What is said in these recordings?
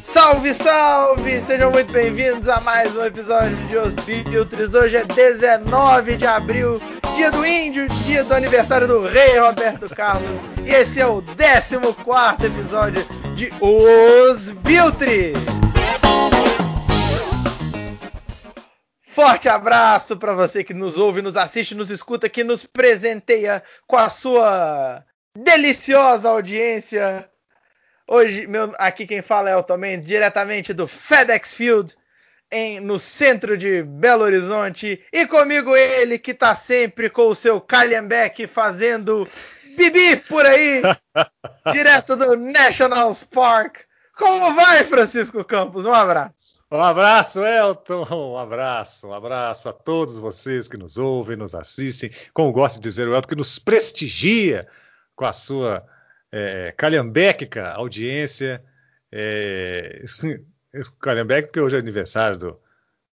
Salve, salve! Sejam muito bem-vindos a mais um episódio de Os Biltres. Hoje é 19 de abril, dia do índio, dia do aniversário do rei Roberto Carlos. E esse é o 14 episódio de Os Biltres. Forte abraço para você que nos ouve, nos assiste, nos escuta, que nos presenteia com a sua deliciosa audiência. Hoje, meu, aqui quem fala é o Tom Mendes, diretamente do FedEx Field, em, no centro de Belo Horizonte. E comigo ele, que tá sempre com o seu Calhambeck fazendo bibi por aí, direto do National Park. Como vai, Francisco Campos? Um abraço. Um abraço, Elton. Um abraço, um abraço a todos vocês que nos ouvem, nos assistem. Como gosta de dizer o Elton, que nos prestigia com a sua é, audiência. É, porque hoje é aniversário do,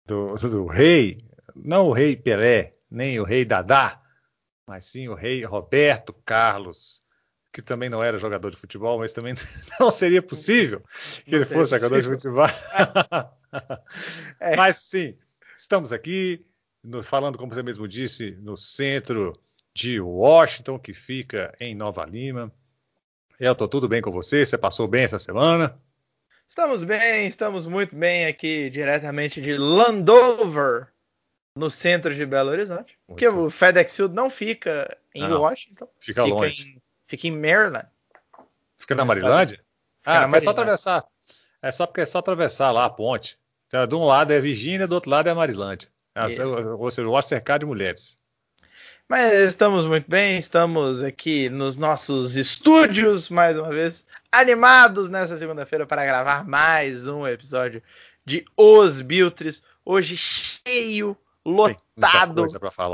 do, do, rei, não o rei Pelé, nem o rei Dadá, mas sim o rei Roberto Carlos, que também não era jogador de futebol, mas também não seria possível que não ele fosse possível. jogador de futebol. é. Mas sim, estamos aqui, nos, falando, como você mesmo disse, no centro de Washington, que fica em Nova Lima. Elton, tudo bem com você? Você passou bem essa semana? Estamos bem, estamos muito bem aqui diretamente de Landover, no centro de Belo Horizonte. Muito. Porque o FedEx Field não fica em Washington. Fica, fica longe. Em, fica em Maryland. Fica na Marilândia? ah, na é só atravessar. É só porque é só atravessar lá a ponte. Então, de um lado é Virgínia, do outro lado é a Marilândia. Ou seja, o cercado de mulheres. Mas estamos muito bem, estamos aqui nos nossos estúdios, mais uma vez, animados nessa segunda-feira para gravar mais um episódio de Os Biltres. Hoje cheio, lotado,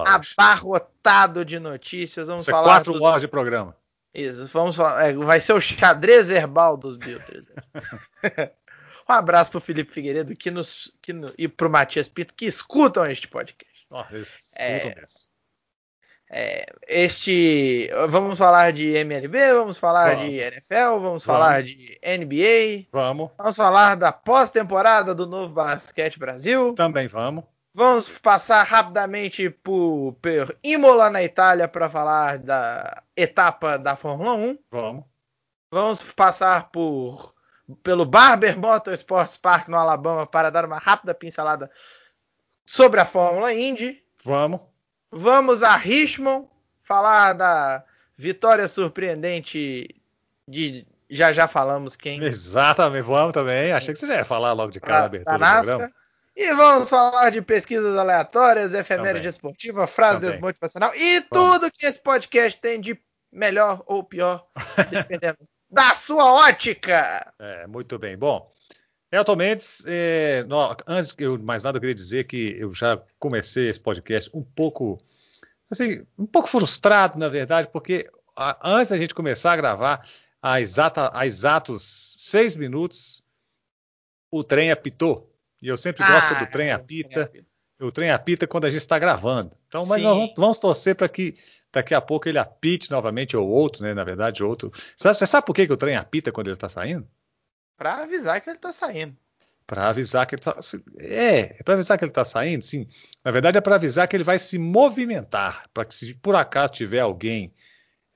abarrotado de notícias. Vamos Isso falar. É quatro dos... horas de programa. Isso, vamos falar. É, vai ser o xadrez herbal dos Biltres. um abraço para o Felipe Figueiredo que nos, que no, e para o Matias Pinto que escutam este podcast. Oh, eles escutam é, mesmo. É, este. Vamos falar de MLB, vamos falar vamos. de NFL, vamos, vamos, falar de NBA. Vamos. Vamos falar da pós-temporada do Novo Basquete Brasil. Também vamos. Vamos passar rapidamente por, por Imola na Itália para falar da etapa da Fórmula 1. Vamos. Vamos passar por pelo Barber Motorsports Park no Alabama para dar uma rápida pincelada sobre a Fórmula Indy. Vamos. Vamos a Richmond falar da vitória surpreendente de já já falamos quem. Exatamente, vamos também. Achei que você já ia falar logo de cara da, abertura do programa. E vamos falar de pesquisas aleatórias, efeméride esportiva, frase também. desmotivacional e vamos. tudo que esse podcast tem de melhor ou pior, dependendo da sua ótica. É, muito bem. Bom, Elton Mendes, é, não, antes de mais nada, eu queria dizer que eu já comecei esse podcast um pouco, assim, um pouco frustrado, na verdade, porque a, antes da gente começar a gravar, a, exata, a exatos seis minutos, o trem apitou. E eu sempre gosto ah, do trem apita. O trem apita quando a gente está gravando. Então, mas nós vamos, vamos torcer para que daqui a pouco ele apite novamente, ou outro, né? Na verdade, outro. Você, você sabe por que, que o trem apita quando ele está saindo? Para avisar que ele está saindo. Para avisar que ele está. É, é para avisar que ele está saindo, sim. Na verdade, é para avisar que ele vai se movimentar. Para que, se por acaso tiver alguém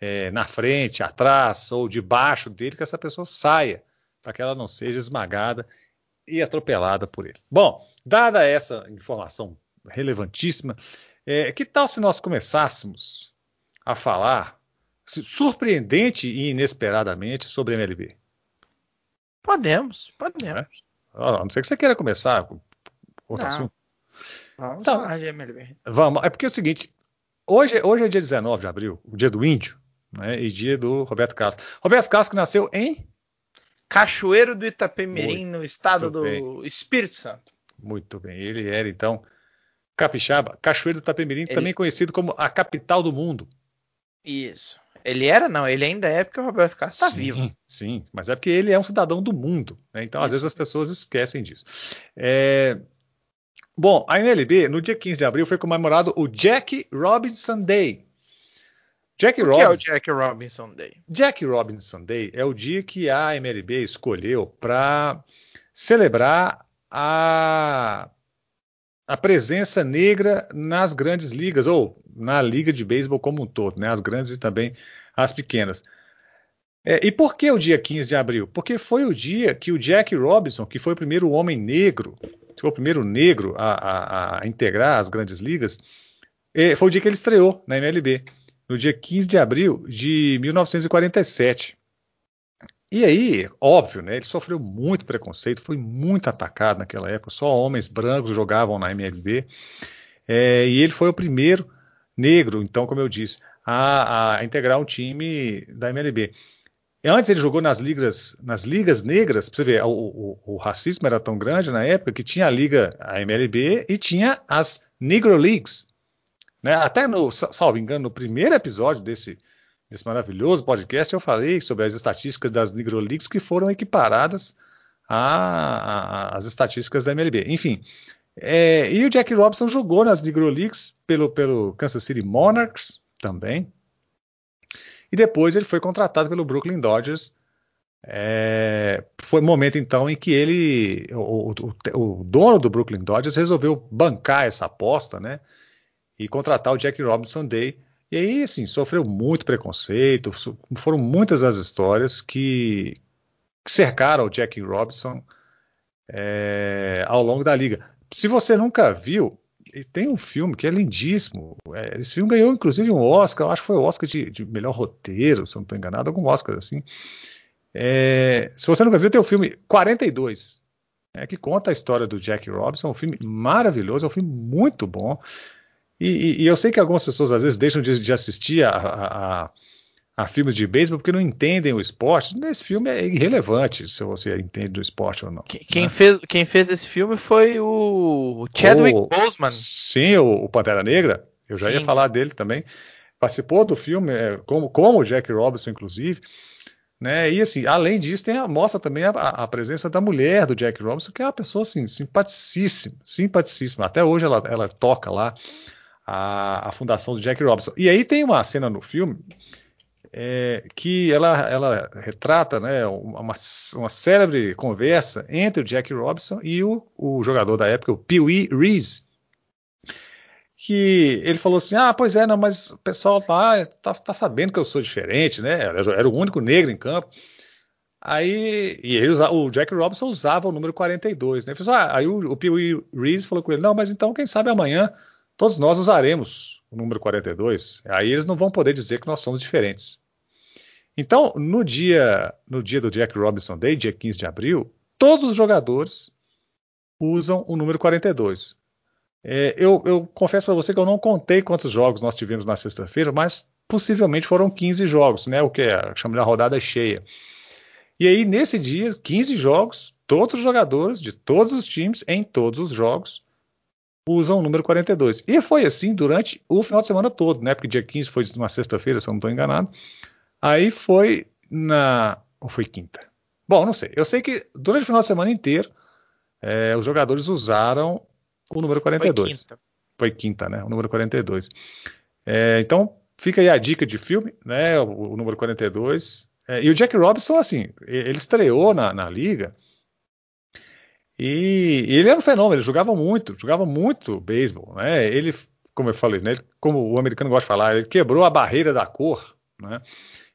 é, na frente, atrás ou debaixo dele, que essa pessoa saia. Para que ela não seja esmagada e atropelada por ele. Bom, dada essa informação relevantíssima, é, que tal se nós começássemos a falar surpreendente e inesperadamente sobre MLB? Podemos, podemos. É? A não ser que você queira começar com outro não. assunto. Vamos então, falar de MLB. Vamos. É porque é o seguinte, hoje, hoje é dia 19 de abril, o dia do índio, né, e dia do Roberto Castro. Roberto Castro nasceu em Cachoeiro do Itapemirim, no estado do bem. Espírito Santo. Muito bem. Ele era, então, capixaba. Cachoeiro do Itapemirim, Ele... também conhecido como a capital do mundo. Isso. Ele era, não, ele ainda é porque o Roberto Castro está vivo. Sim, mas é porque ele é um cidadão do mundo. Né? Então, Isso. às vezes, as pessoas esquecem disso. É... Bom, a MLB, no dia 15 de abril, foi comemorado o Jack Robinson Day. Jack o Robinson, que é o Jack Robinson Day? Jack Robinson Day é o dia que a MLB escolheu para celebrar a, a presença negra nas grandes ligas, ou na liga de beisebol como um todo, né? as grandes e também as pequenas. É, e por que o dia 15 de abril? Porque foi o dia que o Jack Robinson, que foi o primeiro homem negro, foi o primeiro negro a, a, a integrar as grandes ligas, é, foi o dia que ele estreou na MLB, no dia 15 de abril de 1947. E aí, óbvio, né, ele sofreu muito preconceito, foi muito atacado naquela época, só homens brancos jogavam na MLB, é, e ele foi o primeiro negro, então, como eu disse, a, a integrar um time da MLB. Antes ele jogou nas ligas, nas ligas negras, pra você ver, o, o, o, racismo era tão grande na época que tinha a liga, a MLB, e tinha as Negro Leagues. Né? Até no, salvo engano, no primeiro episódio desse, desse maravilhoso podcast, eu falei sobre as estatísticas das Negro Leagues que foram equiparadas às estatísticas da MLB. Enfim, é, e o Jack Robinson jogou nas Negro Leagues pelo, pelo Kansas City Monarchs também. E depois ele foi contratado pelo Brooklyn Dodgers. É, foi o momento então em que ele, o, o, o, dono do Brooklyn Dodgers, resolveu bancar essa aposta, né? E contratar o Jack Robinson Day e aí, assim, sofreu muito preconceito, foram muitas as histórias que cercaram o Jack Robinson é, ao longo da liga. Se você nunca viu, tem um filme que é lindíssimo. É, esse filme ganhou, inclusive, um Oscar, acho que foi o Oscar de, de melhor roteiro, se eu não estou enganado, algum Oscar assim. É, se você nunca viu, tem o filme 42, é, que conta a história do Jack Robinson, um filme maravilhoso, é um filme muito bom. E, e, e, eu sei que algumas pessoas às vezes deixam de, de assistir a, a, a, filmes de beisebol porque não entendem o esporte. Esse filme é irrelevante se você entende do esporte ou não. Quem, né? fez, quem fez esse filme foi o Chadwick o, Boseman. Sim, o, o, Pantera Negra. Eu já sim. ia falar dele também. Participou do filme, é, como, como o Jack Robinson, inclusive. Né? E assim, além disso, tem a, mostra também a, a, presença da mulher do Jack Robinson, que é uma pessoa assim, simpaticíssima, simpaticíssima. Até hoje ela, ela toca lá a, a fundação do Jack Robinson. E aí tem uma cena no filme é, que ela, ela retrata né, uma, uma célebre conversa entre o Jack Robinson e o, o jogador da época, o Pee Wee Reese, que ele falou assim, ah, pois é, não, mas o pessoal lá tá, tá sabendo que eu sou diferente, né? Eu era o único negro em campo. Aí, e ele o Jack Robinson usava o número 42, né? Falei, ah, aí o, o Pee Wee Reese falou com ele, não, mas então quem sabe amanhã todos nós usaremos o número 42. Aí eles não vão poder dizer que nós somos diferentes. Então, no dia, no dia do Jack Robinson Day, dia 15 de abril, todos os jogadores usam o número 42. É, eu, eu, confesso para você que eu não contei quantos jogos nós tivemos na sexta-feira, mas possivelmente foram 15 jogos, né? O que é, chama de rodada cheia. E aí, nesse dia, 15 jogos, todos os jogadores de todos os times, em todos os jogos, usam o número 42. E foi assim durante o final de semana todo, né? Porque dia 15 foi uma sexta-feira, se eu não estou enganado. Aí foi na. Ou foi quinta? Bom, não sei. Eu sei que durante o final de semana inteiro é, os jogadores usaram o número 42. Foi quinta. Foi quinta, né? O número 42. É, então, fica aí a dica de filme, né? O, o número 42. É, e o Jack Robinson, assim, ele estreou na, na liga e, e ele era um fenômeno, ele jogava muito, jogava muito beisebol, né? Ele, como eu falei, né? como o americano gosta de falar, ele quebrou a barreira da cor, né?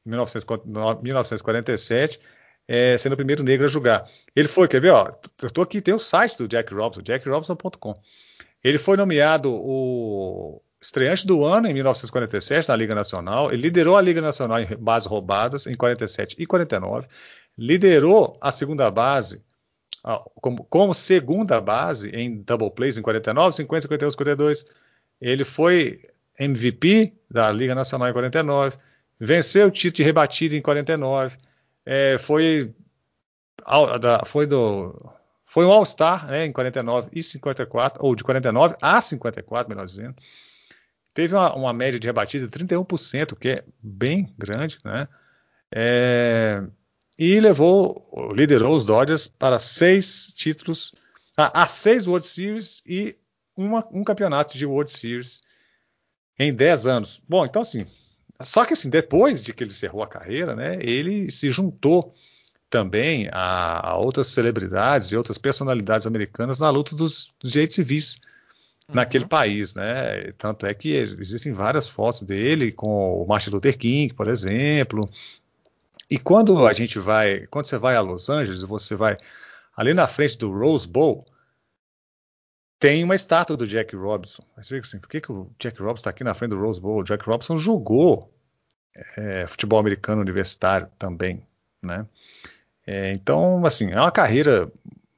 Em 1947, é, sendo o primeiro negro a jogar. Ele foi, quer ver, ó, eu estou aqui, tem o site do Jack Robinson, jackrobinson.com. Ele foi nomeado o estreante do ano em 1947 na Liga Nacional. Ele liderou a Liga Nacional em bases roubadas em 47 e 49. Liderou a segunda base como, como, segunda base em double plays em 49, 50, 51, 52. Ele foi MVP da Liga Nacional em 49, venceu o título de rebatida em 49, é, foi, foi, do, foi um All-Star né, em 49 e 54, ou de 49 a 54, melhor dizendo. Teve uma, uma média de rebatida de 31%, que é bem grande, né? É, e levou, liderou os Dodgers para seis títulos, a, a seis World Series e uma, um campeonato de World Series em dez anos. Bom, então assim, só que assim, depois de que ele encerrou a carreira, né, ele se juntou também a, a, outras celebridades e outras personalidades americanas na luta dos, dos direitos civis uhum. naquele país, né? Tanto é que existem várias fotos dele com o Martin Luther King, por exemplo. E quando a gente vai, quando você vai a Los Angeles, você vai ali na frente do Rose Bowl, tem uma estátua do Jack Robinson. Mas fica assim, por que, que o Jack Robinson está aqui na frente do Rose Bowl? O Jack Robinson jogou é, futebol americano universitário também, né? É, então, assim, é uma carreira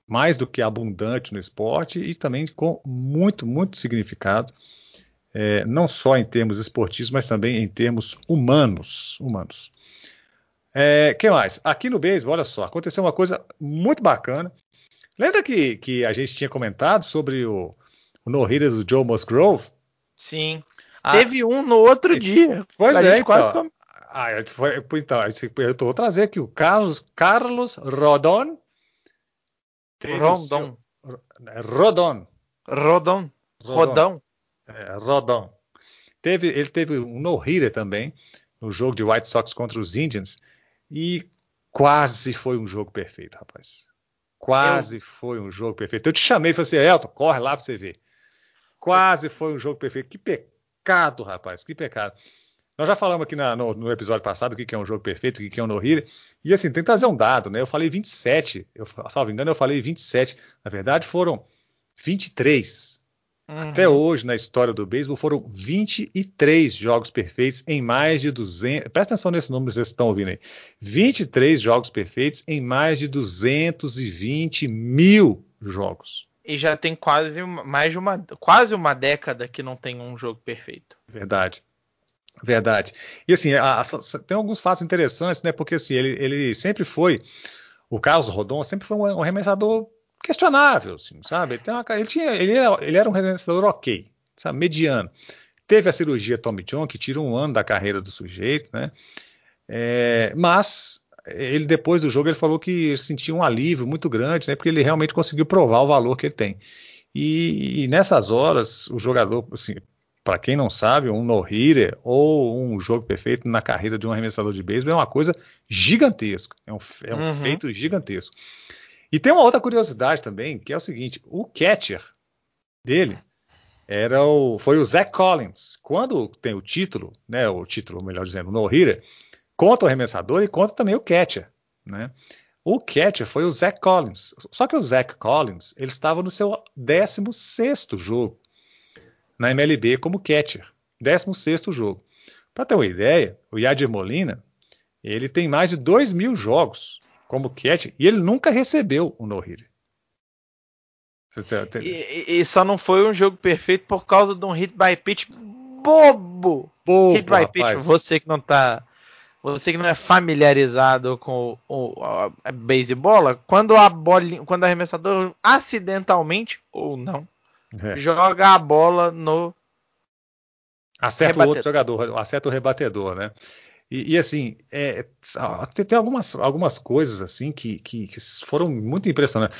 mais do que abundante no esporte e também com muito, muito significado, é, não só em termos esportivos, mas também em termos humanos. humanos. É, que mais? Aqui no beisebol, olha só, aconteceu uma coisa muito bacana. Lembra que, que a gente tinha comentado sobre o, o no-hitter do Joe Musgrove? Sim. Ah, Teve um no outro dia. Pois é, então. quase com... ah, foi, então, eu vou trazer aqui o Carlos, Carlos Rodon. Rondon. Rodon. Rodon. Rodão. É, Rodon. Teve, ele teve um no-hitter também no jogo de White Sox contra os Indians e quase foi um jogo perfeito, rapaz. Quase eu... foi um jogo perfeito. Eu te chamei e falei assim, Elton, corre lá para você ver. Quase foi um jogo perfeito. Que pecado, rapaz, que pecado. Nós já falamos aqui na, no, no, episódio passado o que, que é um jogo perfeito, o que, que é um no-hitter. E assim, tem que trazer um dado, né? Eu falei 27. Eu, salvo engano, eu falei 27. Na verdade, foram 23. Uhum. Até hoje, na história do beisebol, foram 23 jogos perfeitos em mais de 200. Presta atenção nesse número vocês estão ouvindo aí. 23 jogos perfeitos em mais de 220 mil jogos. E já tem quase mais de uma quase uma década que não tem um jogo perfeito. Verdade. Verdade. E assim, a, a, tem alguns fatos interessantes, né? Porque assim, ele, ele sempre foi. O Carlos Rodon sempre foi um arremessador questionável, assim, sabe? Ele, uma, ele, tinha, ele, era, ele era um realizador ok, sabe? mediano. Teve a cirurgia Tommy John, que tira um ano da carreira do sujeito, né? É, mas ele depois do jogo ele falou que sentia um alívio muito grande, né? Porque ele realmente conseguiu provar o valor que ele tem. E, e nessas horas, o jogador, assim, para quem não sabe, um no-hitter ou um jogo perfeito na carreira de um arremessador de beisebol é uma coisa gigantesca. É um, é um uhum. feito gigantesco. E tem uma outra curiosidade também, que é o seguinte: o catcher dele era o, foi o Zach Collins. Quando tem o título, né, o título, melhor dizendo, o no-hitter, conta o arremessador e conta também o catcher, né? O catcher foi o Zach Collins. Só que o Zach Collins, ele estava no seu 16 jogo na MLB como catcher. 16 jogo. Para ter uma ideia, o Yadir Molina, ele tem mais de 2 mil jogos como catch e ele nunca recebeu o no-hitter. E, e, só não foi um jogo perfeito por causa de um hit by pitch bobo. bobo hit by rapaz. pitch, você que não tá, você que não é familiarizado com o, o a beisebol, quando a bola, quando o arremessador acidentalmente ou não é. joga a bola no acerta rebatedor. o outro jogador, acerta o rebatedor, né? E, e assim, é, tem, tem, algumas, algumas coisas assim que, que, que, foram muito impressionantes.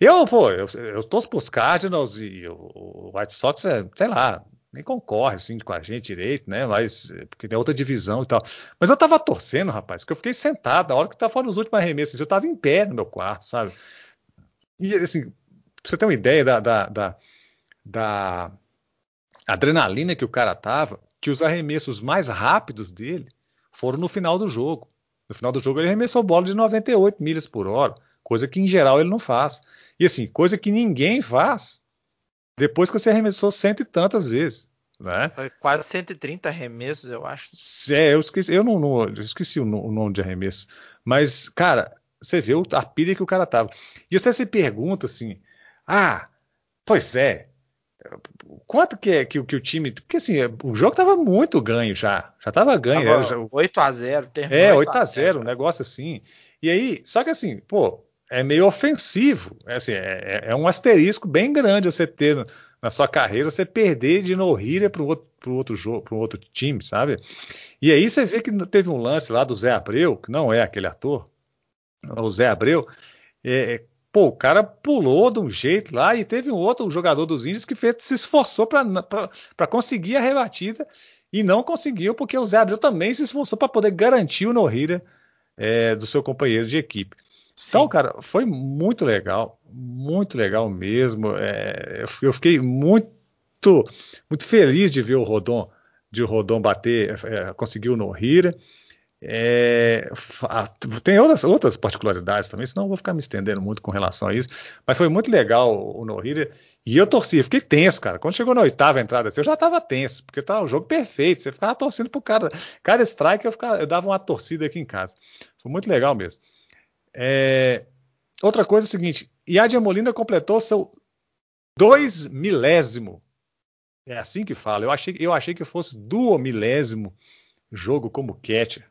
Eu, pô, eu, eu torço pros Cardinals e o, White Sox, é, sei lá, nem concorre assim com a gente direito, né? Mas porque tem outra divisão e tal. Mas eu tava torcendo, rapaz, que eu fiquei sentado, a hora que tava fora nos últimos arremessos, eu tava em pé no meu quarto, sabe? E assim, pra você ter uma ideia da, da, da, da adrenalina que o cara tava, que os arremessos mais rápidos dele foram no final do jogo. No final do jogo ele arremessou bola de 98 milhas por hora, coisa que em geral ele não faz. E assim, coisa que ninguém faz depois que você arremessou cento e tantas vezes. Né? Foi quase 130 arremessos, eu acho. É, eu esqueci, eu não, não eu esqueci o, o, nome de arremesso. Mas, cara, você vê a pilha que o cara tava. E você se pergunta assim: ah, pois é, Quanto que é que, que, o time. Porque assim, o jogo tava muito ganho já. Já tava ganho. Tava já, 8x0. É, 8x0, um negócio assim. E aí, só que assim, pô, é meio ofensivo. É, assim, é, é, é um asterisco bem grande você ter na sua carreira, você perder de no-hitter para outro, pro outro jogo, para outro time, sabe? E aí você vê que teve um lance lá do Zé Abreu, que não é aquele ator, o Zé Abreu, é, Pô, o cara pulou de um jeito lá e teve um outro jogador dos índios que fez, se esforçou para conseguir a rebatida e não conseguiu, porque o Zé Abreu também se esforçou para poder garantir o no é, do seu companheiro de equipe. Então, cara, foi muito legal, muito legal mesmo. É, eu fiquei muito, muito feliz de ver o Rodon, de o Rodon bater, é, conseguiu no Hira. É, tem outras, outras particularidades também, senão eu vou ficar me estendendo muito com relação a isso. Mas foi muito legal o, Nohira. E eu torci, fiquei tenso, cara. Quando chegou na oitava entrada, assim, eu já estava tenso, porque estava um jogo perfeito. Você ficava torcendo pro cara. Cada strike eu, ficava, eu dava uma torcida aqui em casa. Foi muito legal mesmo. É, outra coisa é o seguinte: Yadia Molina completou seu dois milésimo. É assim que fala. Eu achei, eu achei que fosse duo milésimo jogo como catcher.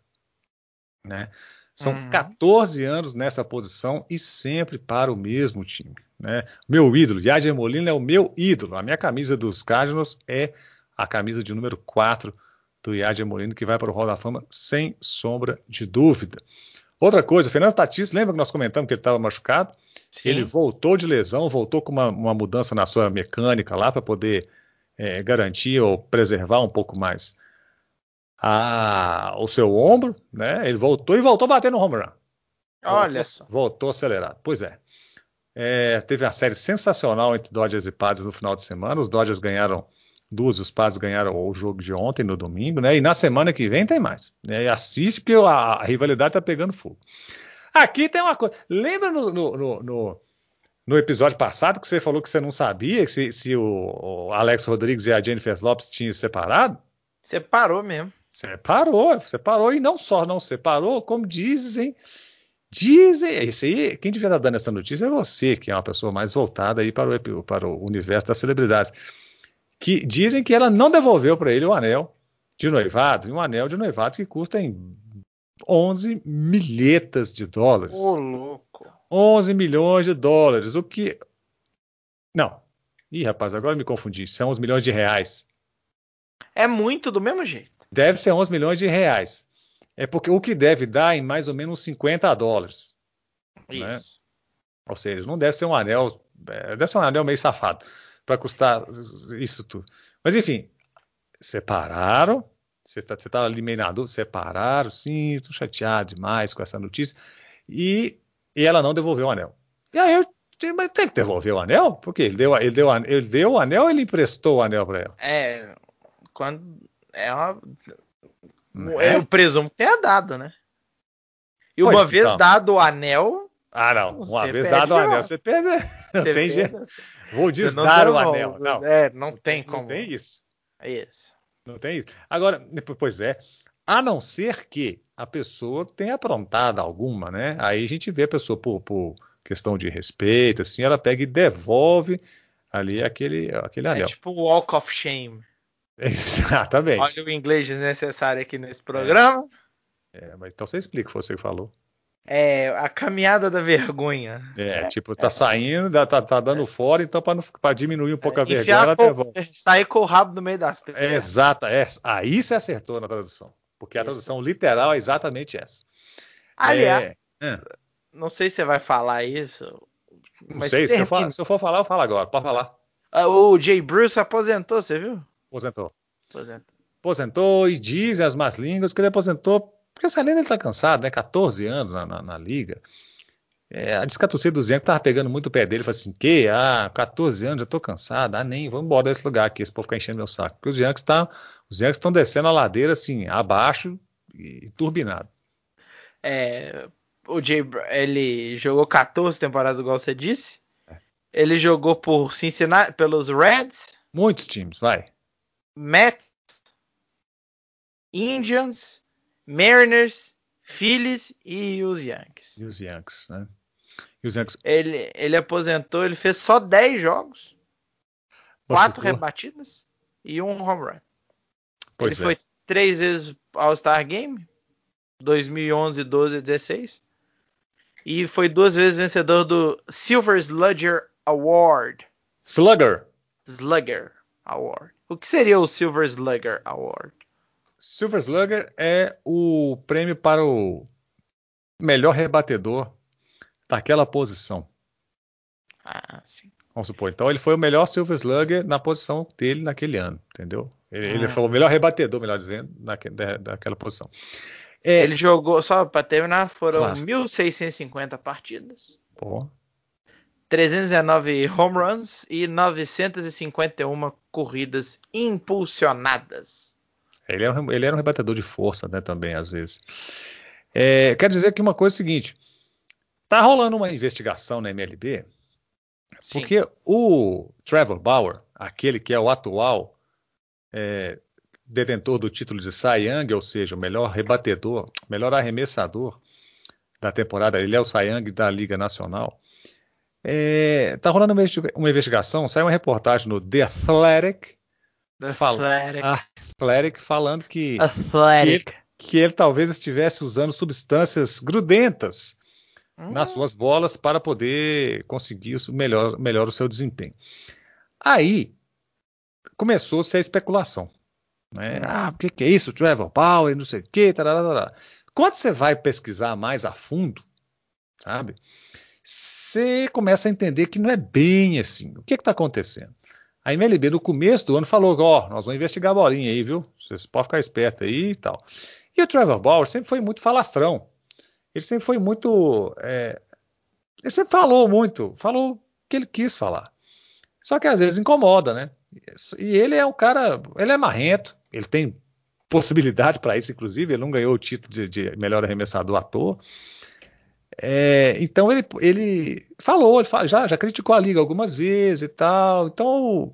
Né? São uhum. 14 anos nessa posição e sempre para o mesmo time. Né? Meu ídolo, Yadier Molina é o meu ídolo. A minha camisa dos Cardinals é a camisa de número 4 do Yadier Molina, que vai para o Hall da Fama sem sombra de dúvida. Outra coisa, Fernando Tatis, lembra que nós comentamos que ele estava machucado? Sim. Ele voltou de lesão, voltou com uma, uma mudança na sua mecânica lá para poder é, garantir ou preservar um pouco mais a, o seu ombro, né? Ele voltou e voltou batendo no home run. Olha só. Voltou acelerado. Pois é. é. Teve uma série sensacional entre Dodgers e Padres no final de semana. Os Dodgers ganharam duas, os Padres ganharam o jogo de ontem, no domingo, né? E na semana que vem tem mais. Né? E assiste porque a, a rivalidade tá pegando fogo. Aqui tem uma coisa. Lembra no, no, no, no, episódio passado que você falou que você não sabia se, se o, o Alex Rodrigues e a Jennifer Lopes tinham separado? Separou mesmo. Separou, separou e não só não separou, como dizem, dizem, isso aí, quem devia estar dando essa notícia é você, que é uma pessoa mais voltada aí para o, para o universo das celebridades, que dizem que ela não devolveu para ele o anel de noivado, e um anel de noivado que custa em 11 milhetas de dólares. Ô, louco. 11 milhões de dólares, o que... Não. Ih, rapaz, agora me confundi. São 11 milhões de reais. É muito do mesmo jeito. Deve ser 11 milhões de reais. É porque o que deve dar em mais ou menos 50 dólares. Né? Isso. Né? Ou seja, não deve ser um anel, é, deve ser um anel meio safado para custar isso tudo. Mas enfim, separaram. Você está tá ali meio na dúvida, separaram, sim, estou chateado demais com essa notícia. E, e ela não devolveu o anel. E aí eu mas tem que devolver o anel? Porque ele deu, ele deu, ele deu o anel ou ele emprestou o anel para ela? É, quando é uma. É? Eu presumo que tenha dado, né? E uma pois, vez então. dado o anel. Ah, não. Uma vez dado o anel, você perde. Não você tem jeito. Vou desdar o anel. Não, é, não, não tem como. Não tem isso. É isso. Não tem isso. Agora, pois é. A não ser que a pessoa tenha aprontado alguma, né? Aí a gente vê a pessoa por, por questão de respeito, assim, ela pega e devolve ali aquele, aquele é anel. É tipo walk of shame. Exatamente. Olha o inglês necessário aqui nesse programa. É, mas então você explica o que você falou. É, a caminhada da vergonha. É, é tipo, tá é. saindo, tá, tá dando é. fora, então para diminuir um pouco a vergonha, ela com, Sair com o rabo no meio das pernas. É, exata, é, aí você acertou na tradução. Porque a tradução literal é exatamente essa. Aliás, é, não sei se você vai falar isso. Não sei, se eu, for, se eu, for, falar, eu falo agora. Pode falar. Ah, o Jay Bruce aposentou, você viu? Aposentou. Aposentou. Aposentou e dizem as más línguas que ele aposentou porque essa lenda ele está cansado, né? 14 anos na, na, na liga. É, diz que a torcida do Zenco tava pegando muito o pé dele. Falei assim: que? Ah, 14 anos, já tô cansado. Ah, nem, vamos embora desse lugar aqui, esse povo ficar enchendo meu saco. Porque os Yankees tá, os Yankees estão descendo a ladeira assim, abaixo e turbinado. É, o Jay, ele jogou 14 temporadas, igual você disse. É. Ele jogou por Cincinnati, pelos Reds. Muitos times, vai. Mets, Indians, Mariners, Phillies e os Yankees. E os Yankees, né? E os Yankees... Ele, ele aposentou, ele fez só 10 jogos, 4 rebatidas e um home run. Pois ele é. foi três vezes All-Star Game, 2011, 12 e 16. E foi duas vezes vencedor do Silver Slugger Award. Slugger. Slugger Award. O que seria o Silver Slugger Award? Silver Slugger é o prêmio para o melhor rebatedor daquela posição. Ah, sim. Vamos supor. Então ele foi o melhor Silver Slugger na posição dele naquele ano, entendeu? Ele, ah. ele foi o melhor rebatedor, melhor dizendo, daquela posição. É, ele jogou, só para terminar, foram claro. 1.650 partidas. Pô. 319 home runs e 951 corridas impulsionadas. Ele era, um, ele era um rebatedor de força, né, também, às vezes. É, quero dizer que uma coisa é a seguinte: tá rolando uma investigação na MLB, Sim. porque o Trevor Bauer, aquele que é o atual é, detentor do título de Cy Young, ou seja, o melhor rebatedor, melhor arremessador da temporada, ele é o Cy Young da Liga Nacional. É, tá rolando uma investigação, saiu uma reportagem no The Athletic, The Athletic. Athletic falando que, Athletic. Que, ele, que, ele, talvez estivesse usando substâncias grudentas hum. nas suas bolas para poder conseguir o melhor, melhor o seu desempenho. Aí começou-se a especulação. Né? Ah, o que, que, é isso? Trevor Power, não sei o quê. Tararara. Quando você vai pesquisar mais a fundo, sabe? Você começa a entender que não é bem assim. O que está acontecendo? A MLB, no começo do ano, falou: Ó, oh, nós vamos investigar a bolinha aí, viu? Vocês podem ficar esperto aí e tal. E o Trevor Bauer sempre foi muito falastrão. Ele sempre foi muito. É... Ele sempre falou muito, falou o que ele quis falar. Só que às vezes incomoda, né? E ele é um cara, ele é marrento, ele tem possibilidade para isso, inclusive, ele não ganhou o título de, de melhor arremessador à toa. É, então ele, ele falou, ele já, já criticou a liga algumas vezes e tal. Então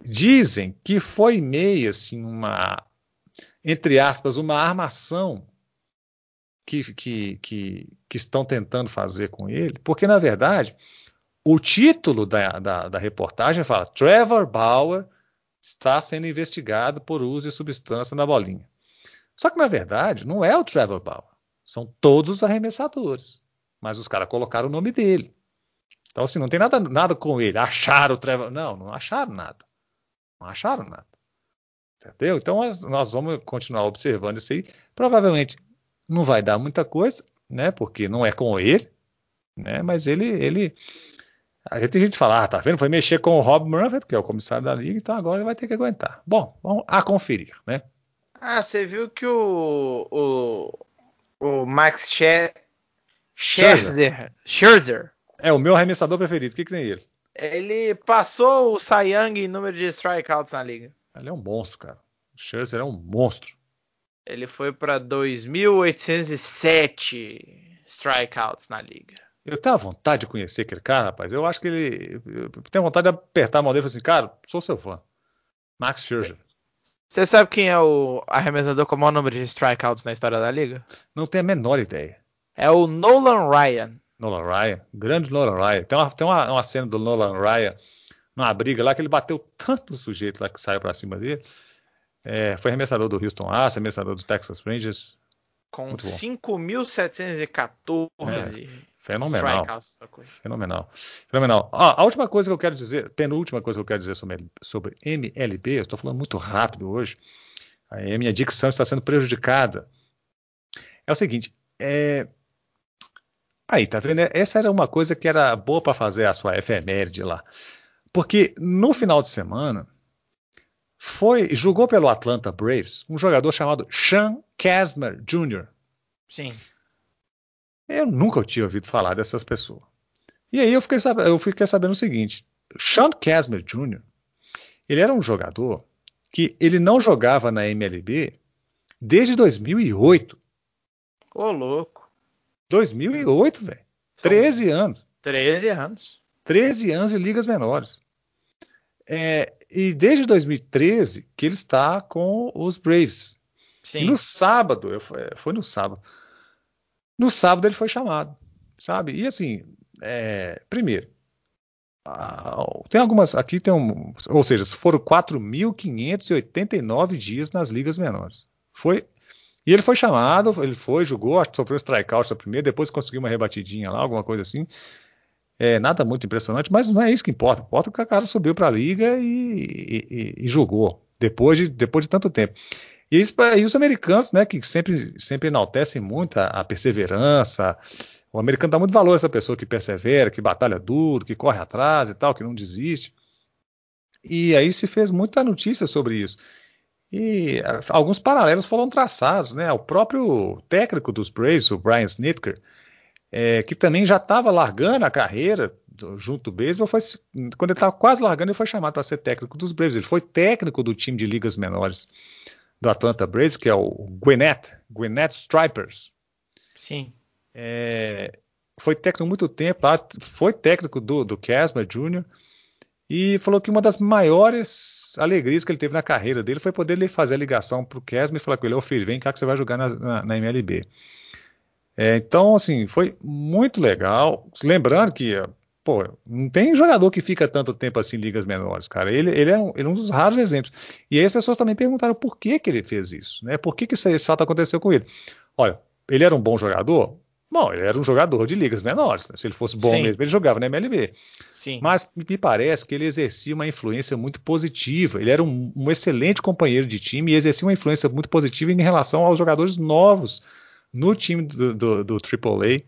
dizem que foi meio assim uma, entre aspas, uma armação que, que, que, que estão tentando fazer com ele, porque na verdade o título da, da, da reportagem fala Trevor Bauer está sendo investigado por uso de substância na bolinha. Só que, na verdade, não é o Trevor Bauer. São todos os arremessadores. Mas os caras colocaram o nome dele. Então, assim, não tem nada, nada com ele. Acharam o Trevor. Não, não acharam nada. Não acharam nada. Entendeu? Então, nós, vamos continuar observando isso aí. Provavelmente não vai dar muita coisa, né? Porque não é com ele, né? Mas ele, ele a gente tem gente que ah, tá vendo? Foi mexer com o Rob Manfred, que é o comissário da liga, então agora ele vai ter que aguentar. Bom, vamos a conferir, né? Ah, você viu que o, o, o Max Scherzer, Scherzer é o meu arremessador preferido. O que, que tem ele? Ele passou o Cy Young em número de strikeouts na liga. Ele é um monstro, cara. O Scherzer é um monstro. Ele foi para 2.807 strikeouts na liga. Eu tenho vontade de conhecer aquele cara, rapaz. Eu acho que ele. Eu tenho vontade de apertar a mão dele e falar assim, cara, sou seu fã. Max Scherzer. Você sabe quem é o arremessador com o maior número de strikeouts na história da liga? Não tenho a menor ideia. É o Nolan Ryan. Nolan Ryan, grande Nolan Ryan. Tem uma, tem uma, uma cena do Nolan Ryan numa briga lá que ele bateu tanto sujeito lá que saiu para cima dele. É, foi arremessador do Houston Astros, arremessador do Texas Rangers. Com 5.714 é. Fenomenal. Fenomenal. Fenomenal. Ah, a última coisa que eu quero dizer, penúltima coisa que eu quero dizer sobre, sobre MLB, eu estou falando muito rápido hoje, a minha dicção está sendo prejudicada. É o seguinte, é... aí, tá vendo? Essa era uma coisa que era boa para fazer a sua efeméride lá. Porque no final de semana, foi jogou pelo Atlanta Braves um jogador chamado Sean Kazmer Jr. Sim. Eu nunca tinha ouvido falar dessas pessoas. E aí eu fiquei, eu fiquei sabendo o seguinte: Sean Kazmer Jr. Ele era um jogador que ele não jogava na MLB desde 2008. Ô, louco. 2008, velho. 13 anos. 13 anos. 13 anos de ligas menores. É, e desde 2013 que ele está com os Braves. Sim. E no sábado, eu, foi no sábado, no sábado ele foi chamado, sabe? E assim, é, primeiro, tem algumas, aqui tem um, ou seja, foram 4.589 dias nas ligas menores. Foi e ele foi chamado, ele foi, jogou, acho que sofreu strikeout na primeira, depois conseguiu uma rebatidinha lá, alguma coisa assim. É, nada muito impressionante, mas não é isso que importa. Importa que o cara subiu para a liga e, e, e, jogou depois de, depois de tanto tempo. E, isso, e os americanos, né, que sempre, sempre enaltecem muito a, a perseverança. O americano dá muito valor a essa pessoa que persevera, que batalha duro, que corre atrás e tal, que não desiste. E aí se fez muita notícia sobre isso. E alguns paralelos foram traçados, né? O próprio técnico dos Braves, o Brian Snitker, é, que também já estava largando a carreira junto do beisebol, foi, quando ele estava quase largando, ele foi chamado para ser técnico dos Braves. Ele foi técnico do time de ligas menores do Atlanta Braves, que é o Gwinnett, Gwinnett Stripers. Sim. É, foi técnico muito tempo foi técnico do, do Casmer Jr. e falou que uma das maiores alegrias que ele teve na carreira dele foi poder fazer a ligação para o Casmer e falar com ele, ô filho, vem cá que você vai jogar na, na, na MLB. É, então, assim, foi muito legal. Lembrando que, pô, não tem jogador que fica tanto tempo assim em ligas menores, cara. Ele, ele, é, um, ele é um dos raros exemplos. E aí as pessoas também perguntaram por que, que ele fez isso, né? Por que, que esse, esse fato aconteceu com ele? Olha, ele era um bom jogador? Bom, ele era um jogador de ligas menores. Né? Se ele fosse bom Sim. mesmo, ele jogava na MLB. Sim. Mas me parece que ele exercia uma influência muito positiva. Ele era um, um, excelente companheiro de time e exercia uma influência muito positiva em relação aos jogadores novos no time do, do, do AAA.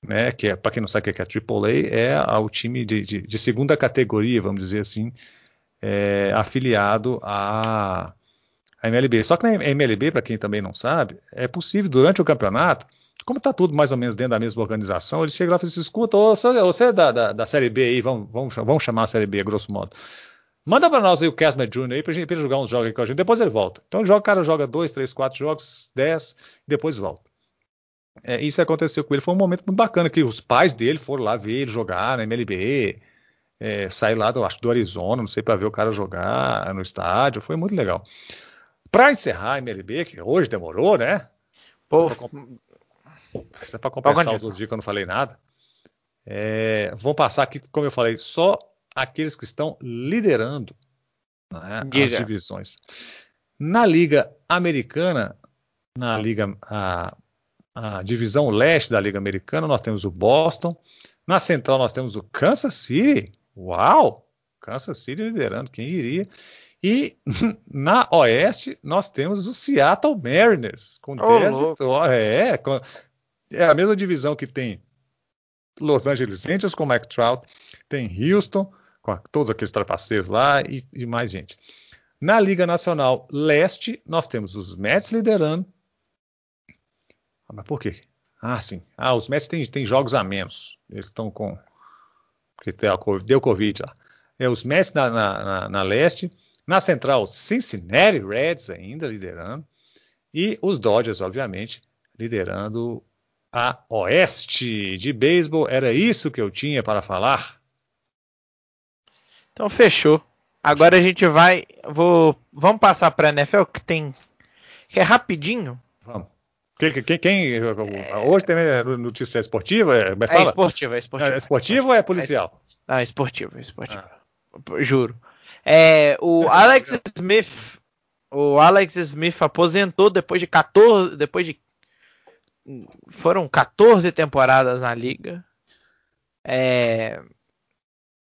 Né, que é, para quem não sabe o que é AAA, é o time de, de, de segunda categoria, vamos dizer assim, é, afiliado à, à MLB. Só que na MLB, para quem também não sabe, é possível durante o campeonato como está tudo mais ou menos dentro da mesma organização, ele chega lá e fala assim: escuta, você, é da, da, da, Série B aí, vamos, vamos, vamos chamar a Série B, grosso modo. Manda para nós aí o Casmer Jr. aí pra, gente, ele jogar uns jogos aí com a gente, depois ele volta. Então o cara joga dois, três, quatro jogos, dez, depois volta. É, isso aconteceu com ele, foi um momento muito bacana, que os pais dele foram lá ver ele jogar na MLB, é, sair lá do, acho, do Arizona, não sei, para ver o cara jogar no estádio, foi muito legal. Para encerrar a MLB, que hoje demorou, né? Pô, isso é para compensar os outros dias que eu não falei nada. É, vou passar aqui, como eu falei, só aqueles que estão liderando né, as divisões. Na Liga Americana, na Liga a, a, divisão leste da Liga Americana, nós temos o Boston. Na central nós temos o Kansas City. Uau! Kansas City liderando, quem iria? E na oeste nós temos o Seattle Mariners com oh, 10 vitórias. É, com, é a mesma divisão que tem Los Angeles Angels com Mike Trout, tem Houston com todos aqueles trapaceiros lá e, e, mais gente. Na Liga Nacional Leste, nós temos os Mets liderando. Ah, mas por quê? Ah, sim. Ah, os Mets têm, têm jogos a menos. Eles estão com. Porque deu Covid lá. É, os Mets na, na, na, na Leste. Na Central, Cincinnati Reds ainda liderando. E os Dodgers, obviamente, liderando a oeste de beisebol. Era isso que eu tinha para falar. Então fechou. Agora a gente vai, vou, vamos passar para a NFL que tem que é rapidinho. Vamos. Quem, quem, quem é... hoje tem notícia esportiva? É, é, é esportiva, é esportiva. É esportivo ou é policial? É, não, esportivo, esportivo. Ah. Juro. É, o Alex Smith, o Alex Smith aposentou depois de 14, depois de foram 14 temporadas na liga. É,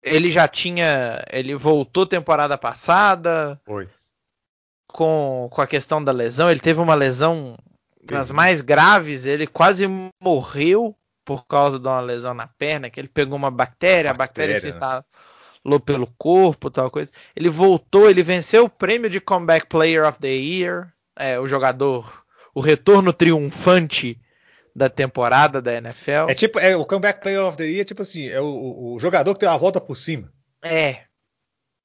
ele já tinha. Ele voltou temporada passada. Foi. Com, com a questão da lesão. Ele teve uma lesão das mais graves. Ele quase morreu por causa de uma lesão na perna. Que ele pegou uma bactéria, bactéria a bactéria se né? instalou pelo corpo, tal coisa. Ele voltou, ele venceu o prêmio de Comeback Player of the Year. É, o jogador, o retorno triunfante da temporada da NFL. É tipo, é o comeback player of the year, tipo assim, é o, o jogador que tem a volta por cima. É.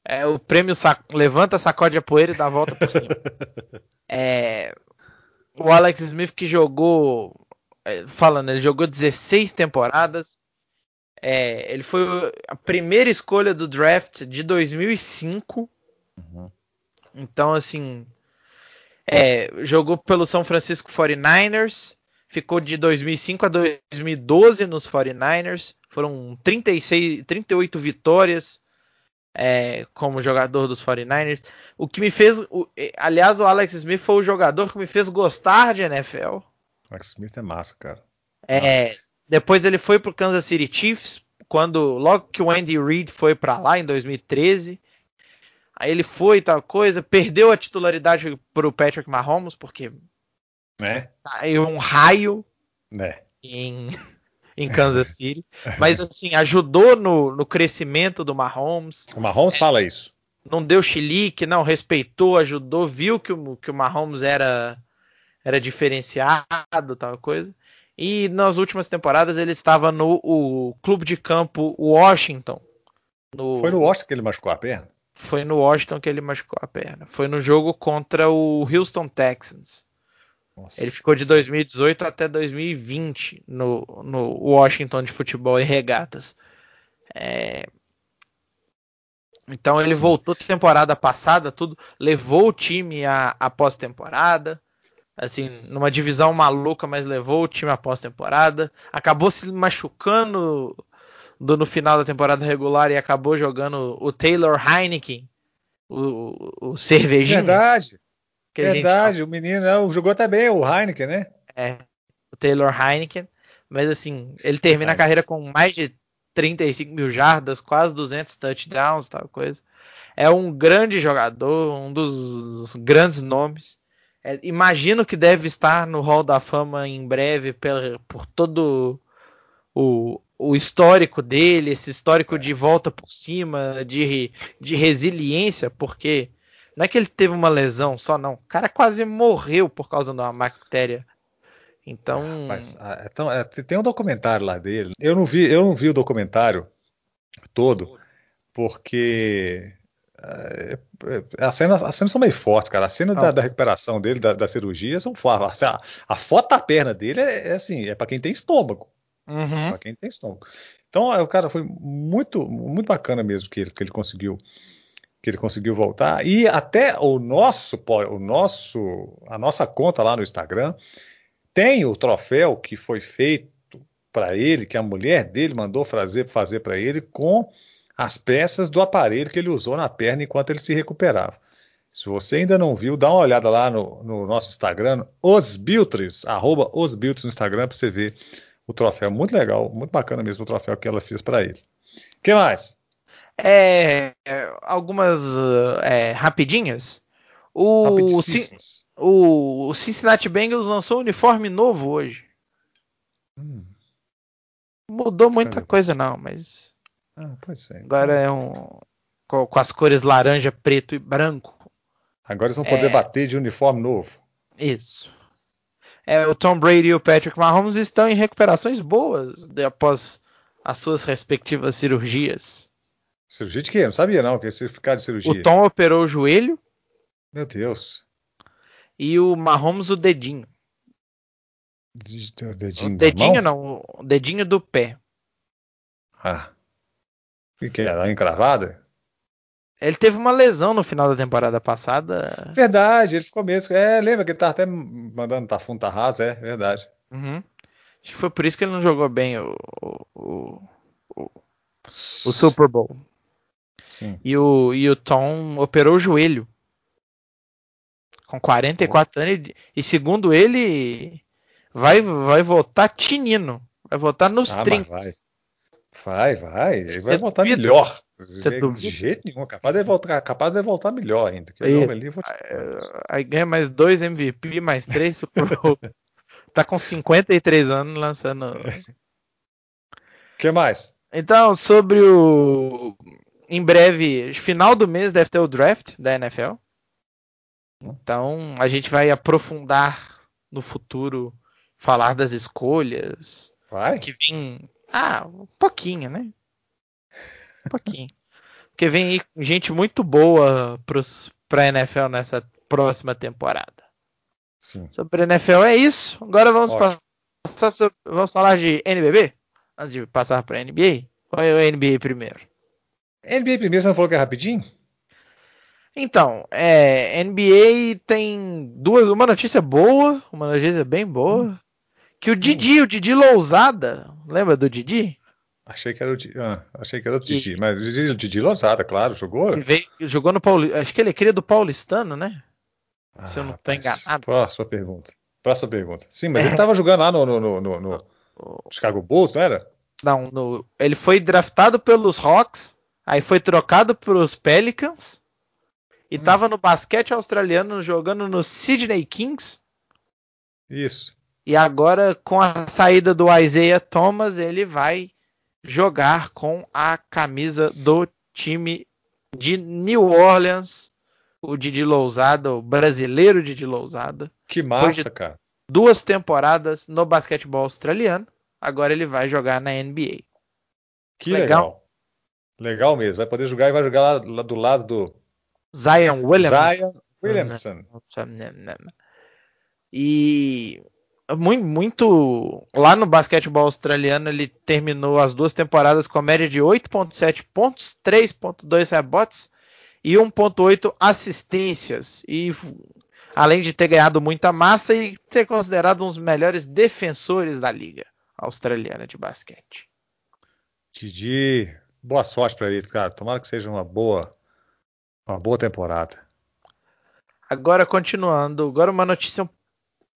É o prêmio sac... levanta, sacode a poeira e dá a volta por cima. é, o Alex Smith que jogou, é, falando, ele jogou 16 temporadas. É, ele foi a primeira escolha do draft de 2005. Uhum. Então, assim, é, jogou pelo São Francisco 49ers, ficou de 2005 a 2012 nos 49ers. Foram 36, 38 vitórias é, como jogador dos 49ers. O que me fez. O, aliás, o Alex Smith foi o jogador que me fez gostar de NFL. Alex Smith é massa, cara. É, depois ele foi pro Kansas City Chiefs, quando logo que o Andy Reid foi para lá em 2013. Aí ele foi tal coisa, perdeu a titularidade pro Patrick Mahomes, porque né? Caiu um raio né? em, em Kansas City. Mas assim, ajudou no, no crescimento do Mahomes. O Mahomes é, fala isso. não deu chilique, não, respeitou, ajudou, viu que o, que o Mahomes era, era diferenciado, tal coisa. E nas últimas temporadas ele estava no o clube de campo Washington. No, foi no Washington que ele machucou a perna? Foi no Washington que ele machucou a perna. Foi no jogo contra o Houston Texans. Nossa, ele ficou de 2018 até 2020 no, no Washington de futebol e regatas. É... Então ele Sim. voltou temporada passada, tudo levou o time à, à pós-temporada assim, numa divisão maluca, mas levou o time à pós-temporada. Acabou se machucando do, no final da temporada regular e acabou jogando o Taylor Heineken, o, o cervejinho. Verdade. Verdade, o menino não, jogou até bem, o Heineken, né? É, o Taylor Heineken. Mas assim, ele termina a carreira com mais de 35 mil jardas, quase 200 touchdowns, tal coisa. É um grande jogador, um dos grandes nomes. É, imagino que deve estar no Hall da Fama em breve por, por todo o, o, histórico dele, esse histórico de volta por cima, de, de resiliência, porque não é que ele teve uma lesão só, não. O cara quase morreu por causa de uma bactéria. Então. Mas, ah, então é, tem um documentário lá dele. Eu não vi, eu não vi o documentário todo, porque é, é, as cenas, as cenas são meio fortes, cara. A cena da, da, recuperação dele, da, da cirurgia, são fortes. A, a, foto da perna dele é, é assim, é para quem tem estômago. Uhum. Para quem tem estômago. Então, o cara foi muito, muito bacana mesmo que ele, que ele conseguiu que ele conseguiu voltar e até o nosso o nosso a nossa conta lá no Instagram tem o troféu que foi feito para ele que a mulher dele mandou fazer fazer para ele com as peças do aparelho que ele usou na perna enquanto ele se recuperava. Se você ainda não viu, dá uma olhada lá no, no nosso Instagram, osbiltres, arroba osbiltres no Instagram, para você ver o troféu. Muito legal, muito bacana mesmo o troféu que ela fez para ele. O que mais? É, algumas é, rapidinhas. O, o, o, Cincinnati Bengals lançou um uniforme novo hoje. Hum. Mudou muita coisa não, mas ah, pois é. Agora então... é um. Com, com, as cores laranja, preto e branco. Agora eles vão poder é... bater de uniforme novo. Isso. É, o Tom Brady e o Patrick Mahomes estão em recuperações boas de, após as suas respectivas cirurgias. Cirurgia de quê? Eu não sabia não, que se ficar de cirurgia. O Tom operou o joelho. Meu Deus. E o Mahomes o dedinho. O dedinho, o dedinho não, o dedinho do pé. Ah. O que Ela encravada? Ele teve uma lesão no final da temporada passada. Verdade, ele ficou mesmo. É, lembra que ele tava até mandando Tafundo tá raso, é verdade. Uhum. Acho que foi por isso que ele não jogou bem o, o, o, o Super Bowl. Sim. E o, e o Tom operou o joelho. Com 44 anos. E segundo ele, vai, vai voltar tinino. Vai voltar nos ah, 30. Vai. Vai, vai. Ele vai voltar duvida? melhor. de jeito nenhum. Capaz de voltar, capaz de voltar melhor ainda. Que aí, ali, vou te... aí ganha mais dois MVP, mais três Super Bowl. tá com 53 anos lançando. O que mais? Então, sobre o. Em breve, final do mês deve ter o draft da NFL. Então, a gente vai aprofundar no futuro, falar das escolhas. Vai? Que vem ah, um pouquinho, né? Um pouquinho. Porque vem aí gente muito boa pros, pra NFL nessa próxima temporada. Sim. Sobre a NFL é isso. Agora vamos passar sobre, vamos falar de NBB? Antes de passar para NBA? Ou é o NBA primeiro? NBA primeiro, você não falou que é rapidinho? Então, é, NBA tem duas, uma notícia boa, uma notícia bem boa, hum. Que o Didi, o Didi Lousada, lembra do Didi? Achei que era o, ah, achei que era o Didi, e... mas o Didi, o Didi Lousada, claro, jogou. Veio, jogou no Paulistano, acho que ele é cria do Paulistano, né? Ah, Se eu não estou enganado. Próxima pergunta. Próxima pergunta. Sim, mas ele estava jogando lá no, no, no, no Chicago Bulls, não era? Não, no, ele foi draftado pelos Hawks, aí foi trocado para os Pelicans e estava hum. no basquete australiano jogando no Sydney Kings. Isso. E agora, com a saída do Isaiah Thomas, ele vai jogar com a camisa do time de New Orleans, o Didi Lousada, o brasileiro Didi Lousada. Que massa, cara. Duas temporadas no basquetebol australiano. Agora ele vai jogar na NBA. Que legal. legal. Legal mesmo. Vai poder jogar e vai jogar lá, lá do lado do Zion Williamson. Zion Williamson. E muito, muito, lá no basquetebol australiano ele terminou as duas temporadas com a média de 8.7 pontos, 3.2 rebotes e 1.8 assistências e além de ter ganhado muita massa e ser considerado um dos melhores defensores da liga australiana de basquete. Didi, boa sorte para ele, cara. Tomara que seja uma boa, uma boa temporada. Agora continuando, agora uma notícia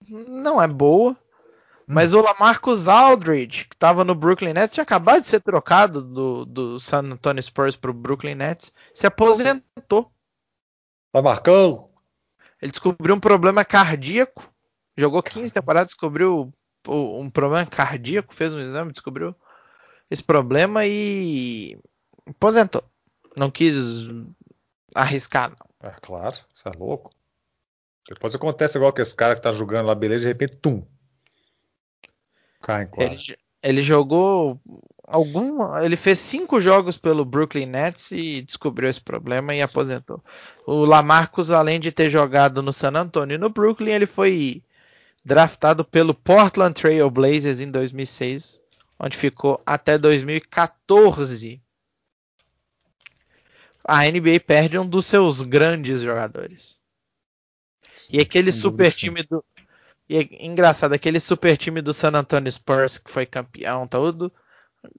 não é boa, hum. mas o Lamarcus Aldridge, que estava no Brooklyn Nets, tinha acabado de ser trocado do, do San Antonio Spurs para o Brooklyn Nets, se aposentou. Lamarcão! Ele descobriu um problema cardíaco, jogou 15 temporadas, descobriu um problema cardíaco, fez um exame, descobriu esse problema e aposentou. Não quis arriscar, não. É claro, isso é louco. Depois acontece igual que esse cara que tá jogando lá, beleza, de repente, tum. Cai em quadra. Ele, ele jogou algum. Ele fez cinco jogos pelo Brooklyn Nets e descobriu esse problema e aposentou. O Lamarcus, além de ter jogado no San Antonio e no Brooklyn, ele foi draftado pelo Portland Trail Blazers em 2006, onde ficou até 2014. A NBA perde um dos seus grandes jogadores. E aquele super time do. E é engraçado, aquele super time do San Antonio Spurs que foi campeão, tudo,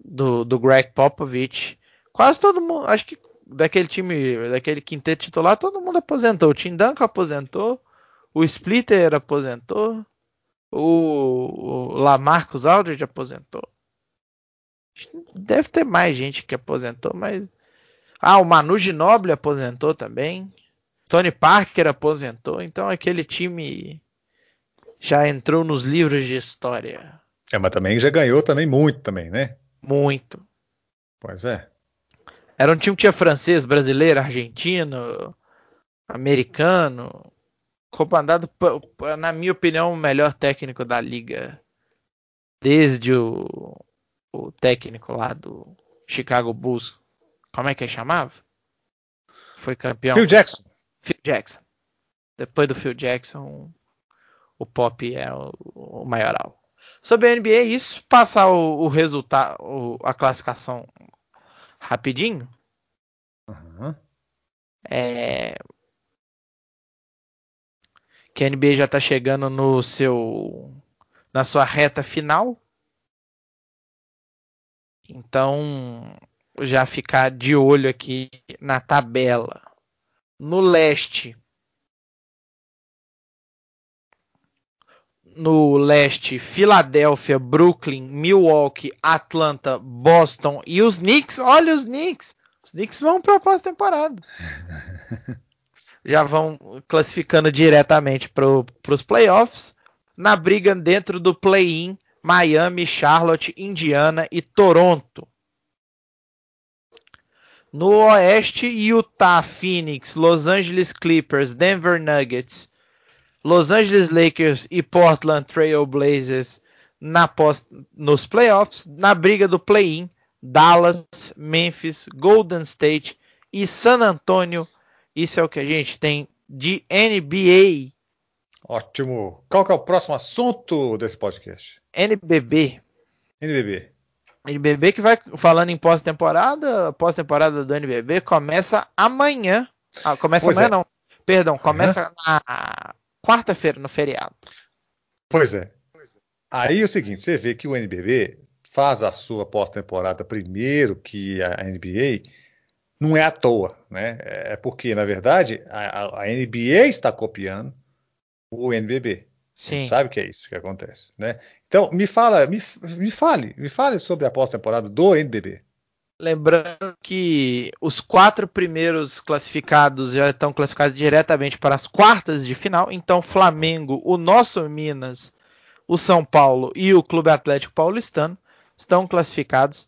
do, do Greg Popovich. Quase todo mundo, acho que daquele time, daquele quinteto titular, todo mundo aposentou. O Tim Duncan aposentou, o Splitter aposentou, o, o Lamarcus Aldridge aposentou. Deve ter mais gente que aposentou, mas. Ah, o Manu Ginobili aposentou também. Tony Parker aposentou, então aquele time já entrou nos livros de história. É, mas também já ganhou também muito também, né? Muito. Pois é. Era um time que tinha francês, brasileiro, argentino, americano, comandado, na minha opinião, o melhor técnico da liga desde o, o técnico lá do Chicago Bulls. Como é que ele chamava? Foi campeão. Phil Jackson. Phil Jackson. Depois do Phil Jackson, o Pop é o, o maioral. Sobre a NBA, isso. Passar o, o resultado, a classificação rapidinho. Uhum. É, que a NBA já está chegando no seu na sua reta final. Então, já ficar de olho aqui na tabela no leste. No leste, Filadélfia, Brooklyn, Milwaukee, Atlanta, Boston e os Knicks. Olha os Knicks. Os Knicks vão para a próxima temporada. Já vão classificando diretamente para os playoffs. Na briga dentro do play-in, Miami, Charlotte, Indiana e Toronto. No oeste, Utah, Phoenix, Los Angeles Clippers, Denver Nuggets, Los Angeles Lakers e Portland Trail Blazers na post, nos playoffs. Na briga do play-in, Dallas, Memphis, Golden State e San Antonio. Isso é o que a gente tem de NBA. Ótimo. Qual que é o próximo assunto desse podcast? NBB. NBB. NBB que vai falando em pós-temporada, pós-temporada do NBB começa amanhã. Ah, começa pois amanhã é. não. Perdão, começa uhum. na quarta-feira no feriado. Pois é. Aí é o seguinte, você vê que o NBB faz a sua pós-temporada primeiro que a NBA, não é à toa, né? É porque, na verdade, a, a NBA está copiando o NBB. Sim. sabe que é isso que acontece, né? Então, me fala, me, me fale, me fale sobre a pós-temporada do NBB. Lembrando que os quatro primeiros classificados já estão classificados diretamente para as quartas de final. Então, Flamengo, o nosso Minas, o São Paulo e o Clube Atlético Paulistano estão classificados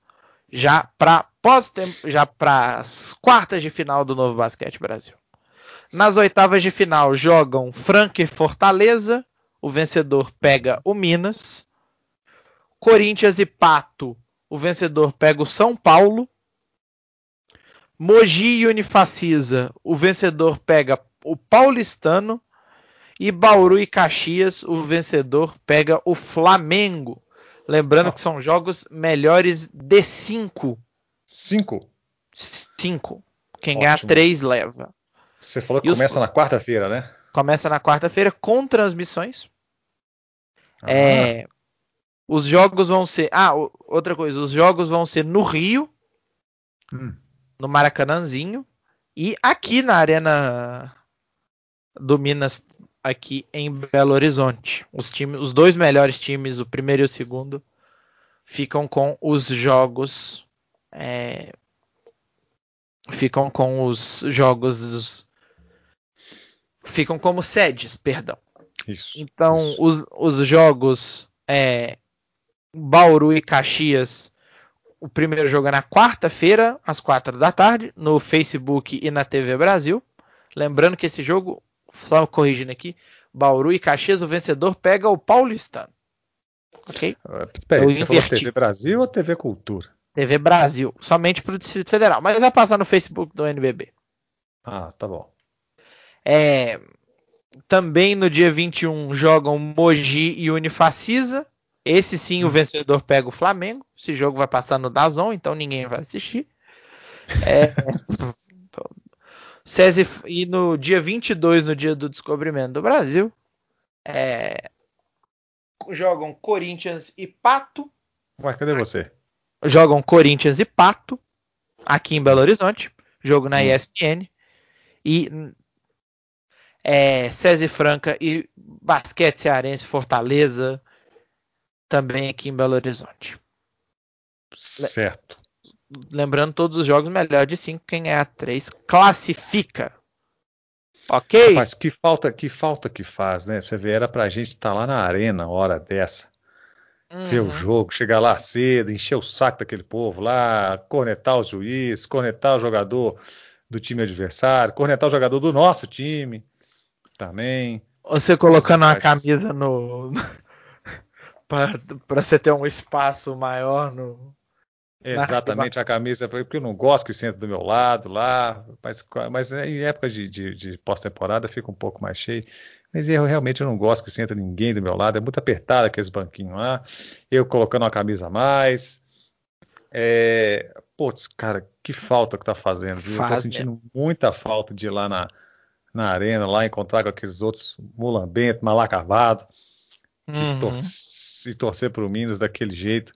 já para pós já para as quartas de final do Novo Basquete Brasil. Nas oitavas de final jogam Franca e Fortaleza. O vencedor pega o Minas. Corinthians e Pato. O vencedor pega o São Paulo. Mogi e Unifacisa. O vencedor pega o Paulistano. E Bauru e Caxias. O vencedor pega o Flamengo. Lembrando que são jogos melhores de 5. 5? 5. Quem ganhar 3 leva. Você falou que e começa os... na quarta-feira, né? Começa na quarta-feira com transmissões. Ah. É, os jogos vão ser. Ah, outra coisa. Os jogos vão ser no Rio, hum. no Maracanãzinho e aqui na Arena do Minas aqui em Belo Horizonte. Os, times, os dois melhores times, o primeiro e o segundo, ficam com os jogos. É, ficam com os jogos. Ficam como sedes, perdão. Isso. Então, isso. Os, os jogos é, Bauru e Caxias. O primeiro jogo é na quarta-feira, às quatro da tarde, no Facebook e na TV Brasil. Lembrando que esse jogo só corrigindo aqui, Bauru e Caxias, o vencedor pega o Paulistano. Ok? Ah, peraí, você falou TV Brasil ou TV Cultura? TV Brasil, somente para o Distrito Federal, mas vai passar no Facebook do NBB. Ah, tá bom. É, também no dia 21 jogam Mogi e Unifacisa. Esse sim, o hum. vencedor pega o Flamengo. Esse jogo vai passar no Dazon, então ninguém vai assistir. É, SESI, e no dia 22, no dia do descobrimento do Brasil, é, jogam Corinthians e Pato. Ué, cadê você? Jogam Corinthians e Pato, aqui em Belo Horizonte, jogo na hum. ESPN. E é, SESI Franca e Basquete Cearense Fortaleza, também aqui em Belo Horizonte. Certo lembrando todos os jogos melhor de 5, quem é a 3 classifica. Ok? Mas que falta, que falta que faz, né? Você vê, era pra gente estar tá lá na arena hora dessa. Uhum. Ver o jogo, chegar lá cedo, encher o saco daquele povo lá, cornetar o juiz, cornetar o jogador do time adversário, cornetar o jogador do nosso time também. Você colocando uma camisa no. para você ter um espaço maior no, Exatamente, a camisa, porque eu não gosto que senta do meu lado lá, mas, mas em época de, de, de pós-temporada fica um pouco mais cheio. Mas eu realmente eu não gosto que senta ninguém do meu lado, é muito apertado aqueles banquinhos lá. Eu colocando uma camisa a mais. É, putz, cara, que falta que tá fazendo, viu? Faz, eu tô sentindo né? muita falta de ir lá na, na arena, lá encontrar com aqueles outros mulambentos, mal acabado, uhum. e, torcer, e torcer pro Minas daquele jeito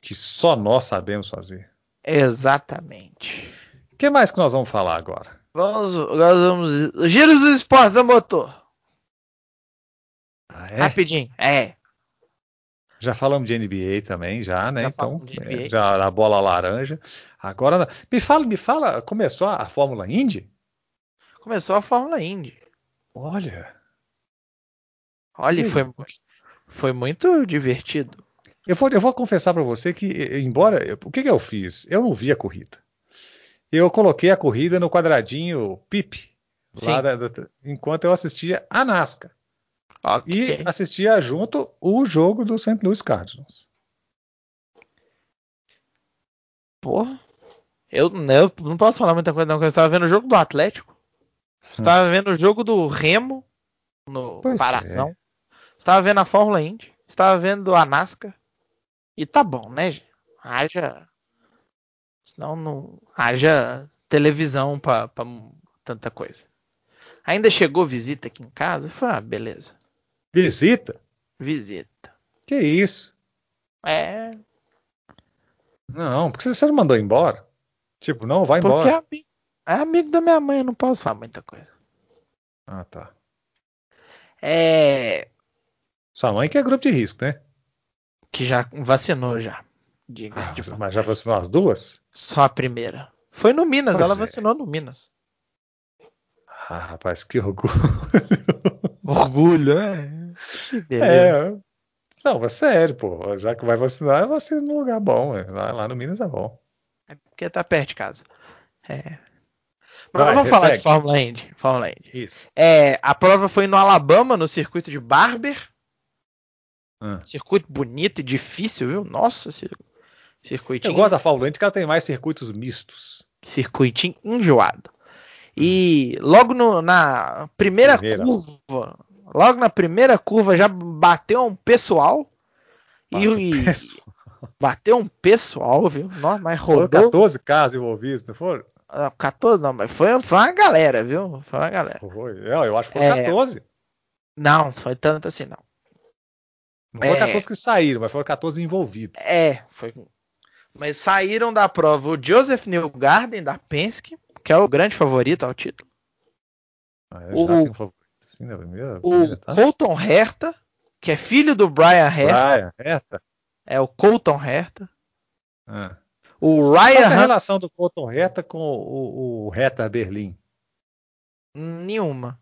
que só nós sabemos fazer. Exatamente. O que mais que nós vamos falar agora? Vamos, agora vamos. Giros dos esportes a motor. Ah, é? Rapidinho, é. Já falamos de NBA também, já, né? Já então, é, já a bola laranja. Agora, me fala, me fala, começou a Fórmula Indy? Começou a Fórmula Indy. Olha. Olha, foi, foi muito divertido. Eu vou, eu vou confessar para você que, embora. O que, que, eu fiz? Eu não vi a corrida. Eu coloquei a corrida no quadradinho PIP, lá da, da, enquanto eu assistia a NASCAR. Okay. E assistia junto o jogo do St. Louis Cardinals. Porra. Eu, eu não posso falar muita coisa, não, porque eu estava vendo o jogo do Atlético. Estava hum. vendo o jogo do Remo no pois Paração. É. Estava vendo a Fórmula Indy. Estava vendo a NASCAR. E tá bom, né? Haja. Senão não. Haja televisão pra, pra tanta coisa. Ainda chegou visita aqui em casa. Foi ah, beleza. Visita? Visita. Que isso? É. Não, porque você não mandou embora? Tipo, não, vai porque embora. Porque é, é amigo da minha mãe, eu não posso falar muita coisa. Ah, tá. É. Sua mãe que é grupo de risco, né? que já vacinou já. diga ah, mas já vacinou as duas? Só a primeira. Foi no Minas, pois ela é. vacinou no Minas. Ah, rapaz, que orgulho. Orgulho, é. É. Não, mas sério, pô. Já que vai vacinar, vacina num lugar bom. Lá, lá no Minas é bom. É porque tá perto de casa. É. Vai, vamos falar de Fórmula Indy. Fórmula Indy. Isso. É, a prova foi no Alabama, no circuito de Barber. Ah. Circuito bonito e difícil, viu? Nossa, cir- Eu circuitinho, gosto da Fórmula Indy, que ela tem mais circuitos mistos. circuitinho enjoado. E logo no- na primeira, Primeira. curva, logo na primeira curva já bateu um pessoal. E, e- Pessoal. bateu um pessoal, viu? Nossa, mas Foram rodou. 14 carros envolvidos, não foram? Ah, 14 não, mas foi, foi uma galera, viu? Foi uma galera. Foi. Não, eu acho que foram É. 14. Não, foi tanto assim, não. Não foram É. 14 que saíram, mas foram 14 envolvidos. É, foi. Mas saíram da prova o Joseph Newgarden da Penske, que é o grande favorito ao título. Ah, eu O- um favorito. Assim, na primeira, O primeira, tá? Colton Herta, que é filho do Brian Herta, Brian, Herta. é o Colton Herta. Ah. O Qual que é Ryan a relação do Colton Herta com o, o Herta Berlim? nenhuma.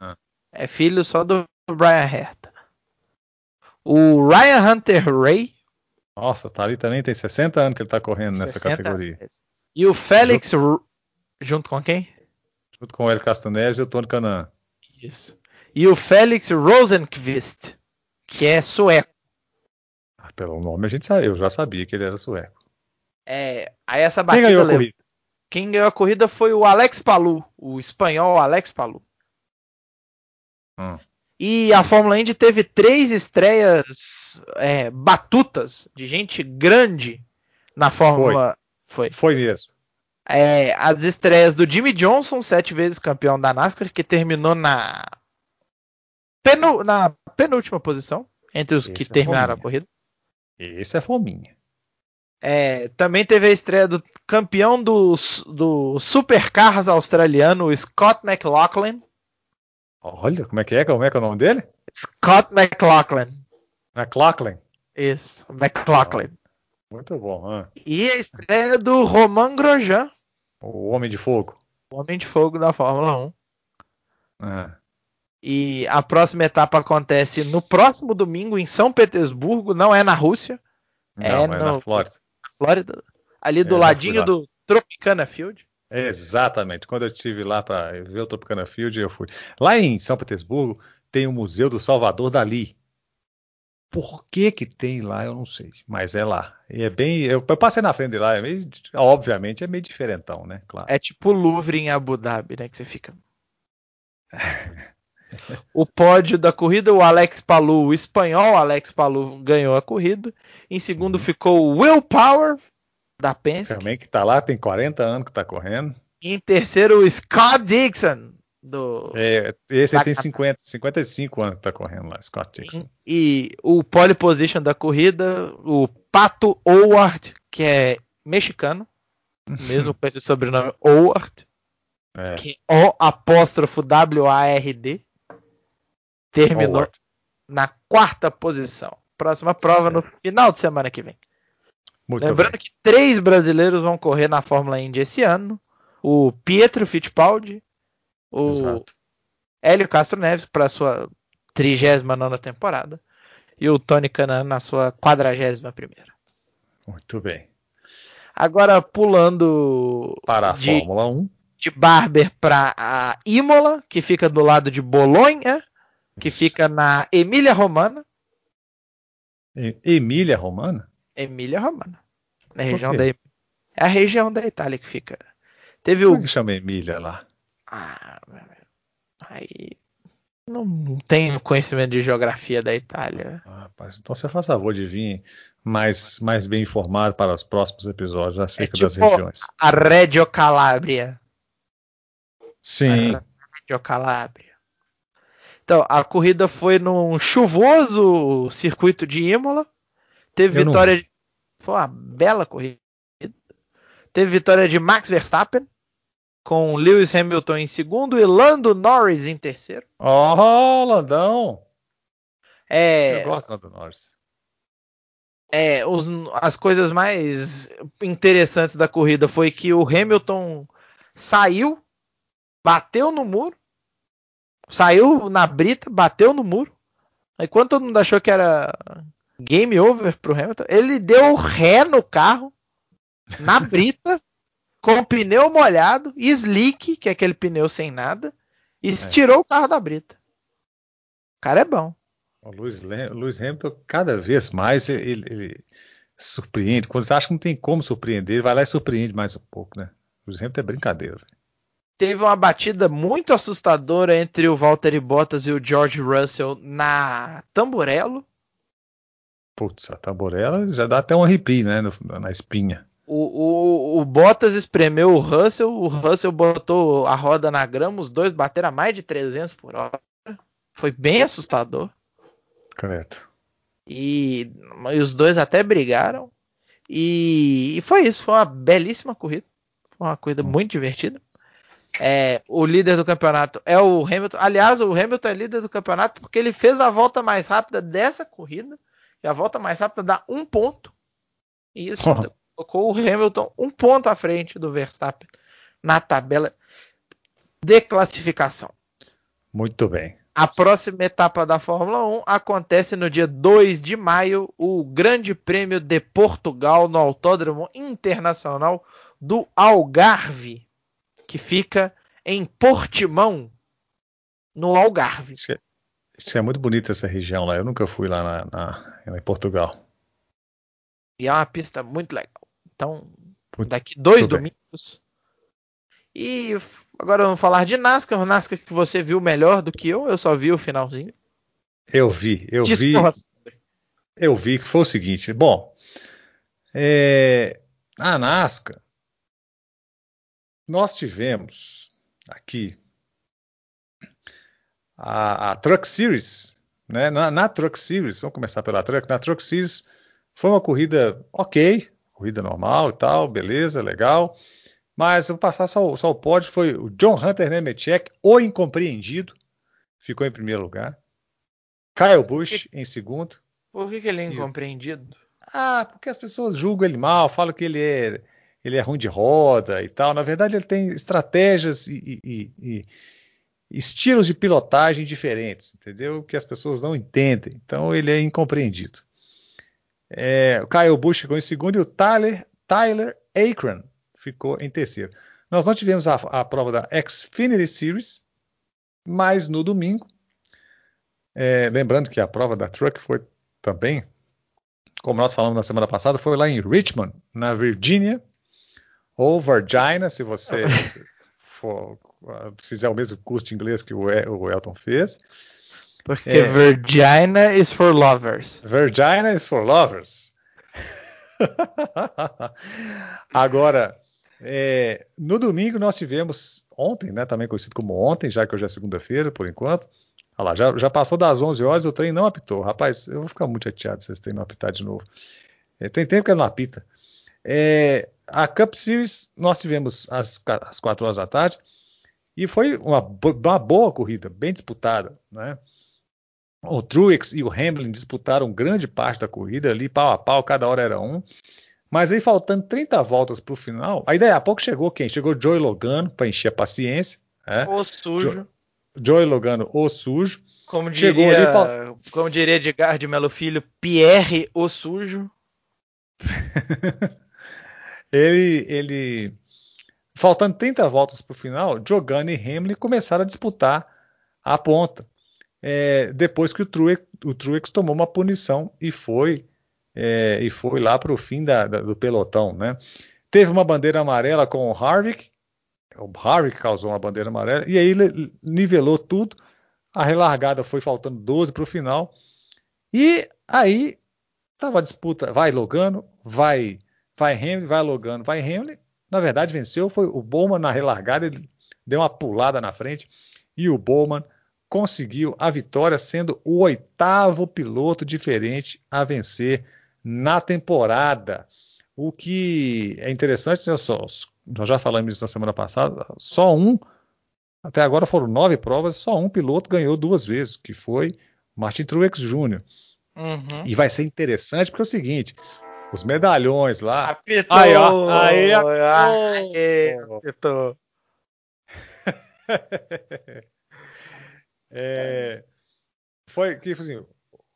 Ah. É filho só do Brian Herta. O Ryan Hunter Ray, Nossa, tá ali também, tem 60 anos que ele tá correndo nessa 60 categoria. E o Félix Ru- junto com quem? Junto com o Hélio Castanheira e o Tony Canan. Isso. E o Félix Rosenqvist, que é sueco. Ah, pelo nome a gente sabe, eu já sabia que ele era sueco. É, aí essa Quem batida ganhou a corrida? Quem ganhou a corrida foi o Alex Palu, o espanhol Alex Palu. Hum. E a Fórmula Indy teve três estreias é, batutas de gente grande na Fórmula. Foi. Foi mesmo. É, as estreias do Jimmy Johnson, sete vezes campeão da NASCAR, que terminou na, penu- na penúltima posição entre os que Esse é terminaram a fominha. corrida. Esse é fominha. É, também teve a estreia do campeão do, do Supercars australiano, Scott McLaughlin. Olha, como é que é? Como é que é o nome dele? Scott McLaughlin. McLaughlin. Isso, McLaughlin. Muito bom. ah. E a estreia do Romain Grosjean, O Homem de Fogo. o Homem de Fogo da Fórmula 1. Ah. E a próxima etapa acontece no próximo domingo em São Petersburgo, não é na Rússia, Não, É é, no- na Flórida. Flórida, ali do É, ladinho do Tropicana Field. Exatamente. Quando eu estive lá para ver o Tropicana Field, eu fui. Lá em São Petersburgo tem o Museu do Salvador Dali. Por que que tem lá, eu não sei, mas é lá. E é bem, eu, eu passei na frente de lá, é meio, obviamente é meio diferentão, né? Claro. É tipo o Louvre em Abu Dhabi, né? Que você fica. o pódio da corrida, o Alex Palu, o espanhol Alex Palu ganhou a corrida. Em segundo Uhum. ficou o Will Power, da Penske. Também que tá lá, tem 40 anos que tá correndo. E em terceiro, o Scott Dixon, do. É, esse Lá tem tá. 50, 55 anos que tá correndo lá, Scott Dixon. E o pole position da corrida, o Pato Howard, que é mexicano, mesmo com esse sobrenome Howard, É, que é O apóstrofo W-A-R-D, terminou na quarta posição. Próxima prova no final de semana que vem. Muito Lembrando bem. que três brasileiros vão correr na Fórmula Indy esse ano: o Pietro Fittipaldi, o Exato. Hélio Castro Neves para sua 39 temporada e o Tony Canan na sua 41. Muito bem. Agora pulando Para a de, Fórmula 1. de Barber para a Imola, que fica do lado de Bolonha, que fica na Emília Romana. E- Emília Romana? Emília Romana. Na região da é a região da Itália que fica. Teve Como o é que chama Emília lá? Ah, aí não, não tenho conhecimento de geografia da Itália. Ah, rapaz, então você faz favor de vir mais, mais bem informado para os próximos episódios acerca das tipo- regiões. A Reggio Calabria. Sim. Reggio Calabria. Então, a corrida foi num chuvoso circuito de Imola. Teve Eu não vitória. De... Foi uma bela corrida. Teve vitória de Max Verstappen, com Lewis Hamilton em segundo e Lando Norris em terceiro. Oh, Landão! É, Eu gosto do Lando Norris. é, os- as coisas mais interessantes da corrida foi que o Hamilton saiu, bateu no muro, saiu na brita, bateu no muro. Aí quando todo mundo achou que era game over pro Hamilton, ele deu ré no carro, na brita, com pneu molhado, slick, que é aquele pneu sem nada, e é. tirou o carro da brita. O cara é bom. O Lewis, Lewis Hamilton, cada vez mais, ele, ele, surpreende. Quando você acha que não tem como surpreender, ele vai lá e surpreende mais um pouco, né? O Lewis Hamilton é brincadeira. Teve uma batida muito assustadora entre o Valtteri Bottas e o George Russell na Tamburello. Putz, a Tamburello já dá até um arrepio, né? Na espinha. O, o, o, Bottas espremeu o Russell, o Russell botou a roda na grama, os dois bateram a mais de 300 por hora. Foi bem assustador. Correto. E, e os dois até brigaram. E, e, foi isso, foi uma belíssima corrida. Foi uma corrida muito divertida. É, o líder do campeonato é o Hamilton. Aliás, o Hamilton é líder do campeonato porque ele fez a volta mais rápida dessa corrida. E a volta mais rápida dá um ponto. E isso oh. colocou o Hamilton um ponto à frente do Verstappen na tabela de classificação. Muito bem. A próxima etapa da Fórmula 1 acontece no dia 2 de maio, o Grande Prêmio de Portugal no Autódromo Internacional do Algarve, que fica em Portimão, no Algarve. Isso é, isso é muito bonito essa região lá. Eu nunca fui lá na, na, em Portugal. E é uma pista muito legal. Então, daqui dois domingos. E agora vamos falar de NASCAR. O NASCAR que você viu melhor do que eu. Eu só vi o finalzinho. Eu vi, eu Discorra vi. Eu vi que foi o seguinte. Bom, é, a NASCAR, nós tivemos aqui a, a Truck Series, né? Na, na, Truck Series, vamos começar pela Truck. Na Truck Series foi uma corrida ok, corrida normal e tal, beleza, legal. Mas eu vou passar só, só o pódio, foi o John Hunter Nemechek, o incompreendido, ficou em primeiro lugar. Kyle Busch em segundo. Por que, que ele é incompreendido? Ah, porque as pessoas julgam ele mal, falam que ele é, ele é ruim de roda e tal. Na verdade, ele tem estratégias e, e, e, estilos de pilotagem diferentes, entendeu? Que as pessoas não entendem. Então, ele é incompreendido. É, o Kyle Busch ficou em segundo e o Tyler, Tyler Akron ficou em terceiro. Nós não tivemos a, a prova da Xfinity Series, mas no domingo, é, lembrando que a prova da Truck foi também, como nós falamos na semana passada, foi lá em Richmond, na Virgínia, ou Virginia, se você for, fizer o mesmo curso de inglês que o, o Elton fez. Porque é, Virginia is for lovers. Virginia is for lovers. Agora, é, no domingo nós tivemos, ontem, né, também conhecido como ontem, já que hoje é segunda-feira, por enquanto. Olha lá, já, já, passou das 11 horas e o trem não apitou. Rapaz, eu vou ficar muito chateado se esse trem não apitar de novo. É, tem tempo que ele não apita. É, a Cup Series nós tivemos às, às 4 horas da tarde e foi uma, uma boa corrida, bem disputada. Né? O Truex e o Hamlin disputaram grande parte da corrida ali, pau a pau, cada hora era um. Mas aí faltando 30 voltas para o final, aí daí a pouco chegou quem? Chegou Joey Logano para encher a paciência. É. O sujo. Jo Joey Logano, o sujo. Como diria, chegou ali, fal... como diria Edgar de Melo Filho, Pierre, o sujo. ele, ele, faltando 30 voltas para o final, Jogano e Hamlin começaram a disputar a ponta. É, depois que o Truex, o Truex tomou uma punição e foi é, e foi lá para o fim da, da, do pelotão, né? Teve uma bandeira amarela com o Harvick, o Harvick causou uma bandeira amarela, e aí nivelou tudo, a relargada foi faltando 12 para o final, e aí estava a disputa, vai Logano, vai, vai Hamlin, vai Logano, vai Hamlin, na verdade venceu, foi o Bowman na relargada, ele deu uma pulada na frente, e o Bowman conseguiu a vitória, sendo o oitavo piloto diferente a vencer na temporada. O que é interessante, né, só, nós já falamos isso na semana passada, só um, até agora foram nove provas, só um piloto ganhou duas vezes, que foi Martin Truex Jr. Uhum. E vai ser interessante porque é o seguinte, os medalhões lá. Apitou! Aí, ó, aí, aí, apitou. é, foi que assim, o,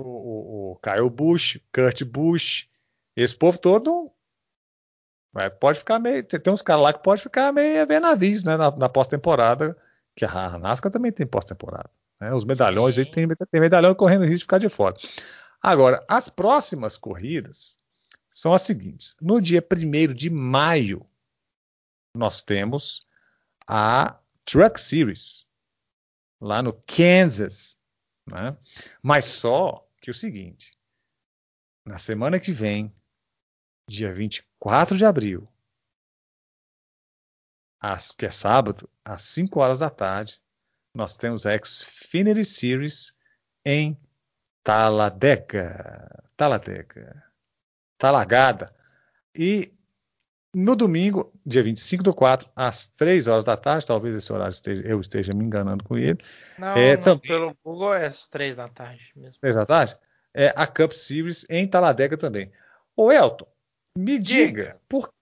o, o Kyle Busch, Kurt Busch, esse povo todo pode ficar meio. Tem uns caras lá que pode ficar meio a ver navios, né? Na, na pós-temporada. Que a NASCAR também tem pós-temporada. Né? Os medalhões aí tem, tem medalhão correndo risco de ficar de fora. Agora, as próximas corridas são as seguintes. No dia 1 de maio, nós temos a Truck Series, lá no Kansas. Né? Mas só que o seguinte: na semana que vem, dia 24 de abril, às, que é sábado, às 5 horas da tarde, nós temos a Xfinity Series em Taladeca. Taladeca. Talagada. E no domingo, dia 25 do 4, às 3 horas da tarde, talvez esse horário esteja, eu esteja me enganando com ele. Não, é, não também, pelo Google é às 3 da tarde mesmo. 3 da tarde? É a Cup Series em Taladeca também. Ô Elton, me diga, diga. por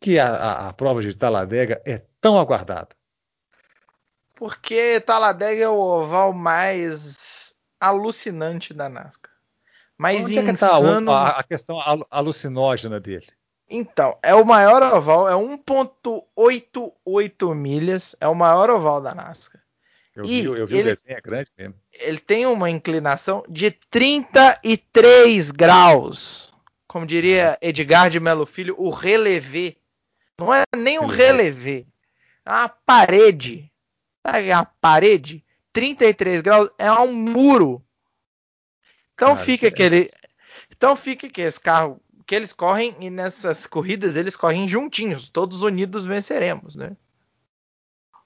que a, a, a, prova de Taladega é tão aguardada? Porque Taladega é o oval mais alucinante da NASCAR. Mais Onde insano... é que tá a, a questão alucinógena dele? Então, é o maior oval, é 1.88 milhas, é o maior oval da NASCAR. Eu e vi, eu vi ele, o desenho, é grande mesmo. Ele tem uma inclinação de 33 graus como diria Edgar de Melo Filho, o relevé. Não é nem um relevé, é uma parede. Sabe a parede? 33 graus é um muro. Então fica aquele. Então fica que esse carro que eles correm e nessas corridas eles correm juntinhos, todos unidos venceremos, né?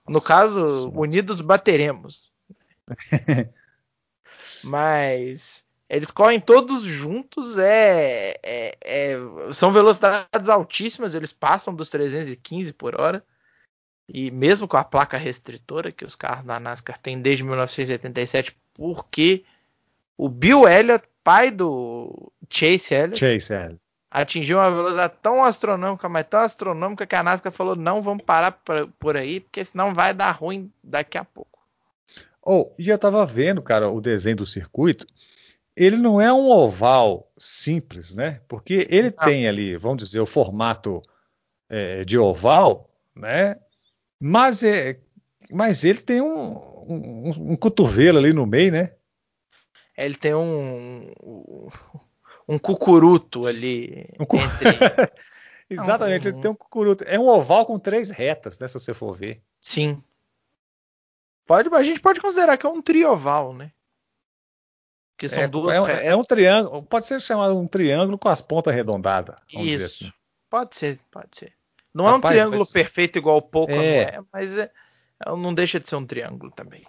No caso, unidos bateremos. Mas eles correm todos juntos, é, é, é, são velocidades altíssimas, eles passam dos 315 por hora. E mesmo com a placa restritora que os carros da NASCAR têm desde 1987, porque o Bill Elliott, pai do Chase Elliott, Chase Elliott. atingiu uma velocidade tão astronômica, mas tão astronômica que a NASCAR falou: não vamos parar por aí, porque senão vai dar ruim daqui a pouco. Oh, e eu tava vendo, cara, o desenho do circuito ele não é um oval simples, né? Porque ele tem ali, vamos dizer, o formato é, de oval, né? Mas, é, mas ele tem um, um, um, cotovelo ali no meio, né? Ele tem um, um cucuruto ali. Um cu... entre... Exatamente, ele tem um cucuruto. É um oval com três retas, né? Se você for ver. Sim. Pode, a gente pode considerar que é um trioval, né? Que são é, duas. É, é, um triângulo, pode ser chamado um triângulo com as pontas arredondadas. Isso. assim. Pode ser, pode ser. Não Rapaz, é um triângulo mas... perfeito igual o Pouco, é. é. mas é, é, não deixa de ser um triângulo também.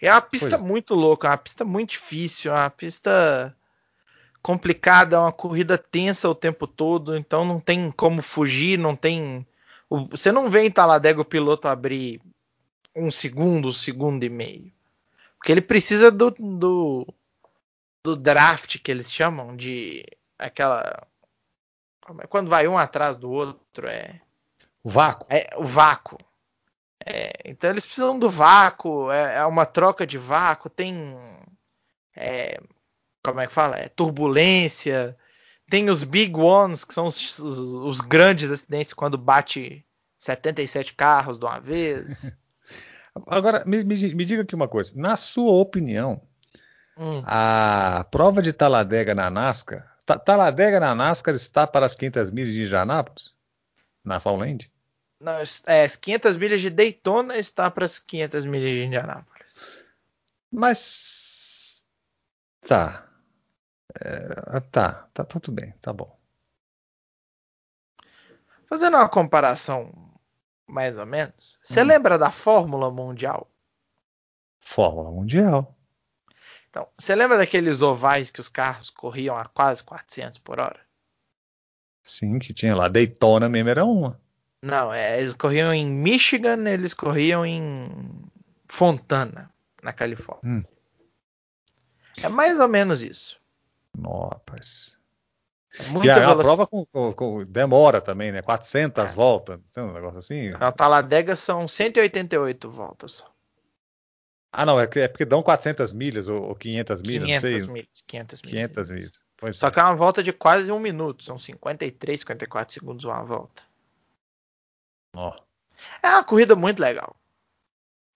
É uma pista pois. muito louca, é uma pista muito difícil, é uma pista complicada, é uma corrida tensa o tempo todo, então não tem como fugir, não tem. Você não vê em Taladega o piloto abrir um segundo, um segundo e meio. Porque ele precisa do, do do draft que eles chamam de aquela é, quando vai um atrás do outro é o vácuo é o vácuo é, então eles precisam do vácuo é, é uma troca de vácuo tem é, como é que fala é turbulência tem os big ones que são os, os, os grandes acidentes quando bate 77 carros de uma vez agora me, me, me diga aqui uma coisa na sua opinião Hum. A prova de Taladega na NASCAR. Taladega na NASCAR está para as 500 milhas de Indianápolis? Na Fórmula Indy? Não, é, as 500 milhas de Daytona está para as 500 milhas de Indianápolis. Mas. Tá. É, tá, tá tudo bem, tá bom. Fazendo uma comparação mais ou menos, você hum. lembra da Fórmula Mundial? Fórmula Mundial. Então, você lembra daqueles ovais que os carros corriam a quase 400 por hora? Sim, que tinha lá. Daytona mesmo era uma. Não, é, eles corriam em Michigan, eles corriam em Fontana, na Califórnia. Hum. É mais ou menos isso. Rapaz. É e a, a prova com, com, com, demora também, né? 400 é. voltas, tem um negócio assim? A Taladega são 188 voltas. Ah, não, é, é porque dão 400 milhas ou, ou 500 milhas, 500 não sei. Milhas, 500 milhas. 500 milhas. Pois Só é. que é uma volta de quase um minuto. São 53, 54 segundos uma volta. Ó. É uma corrida muito legal.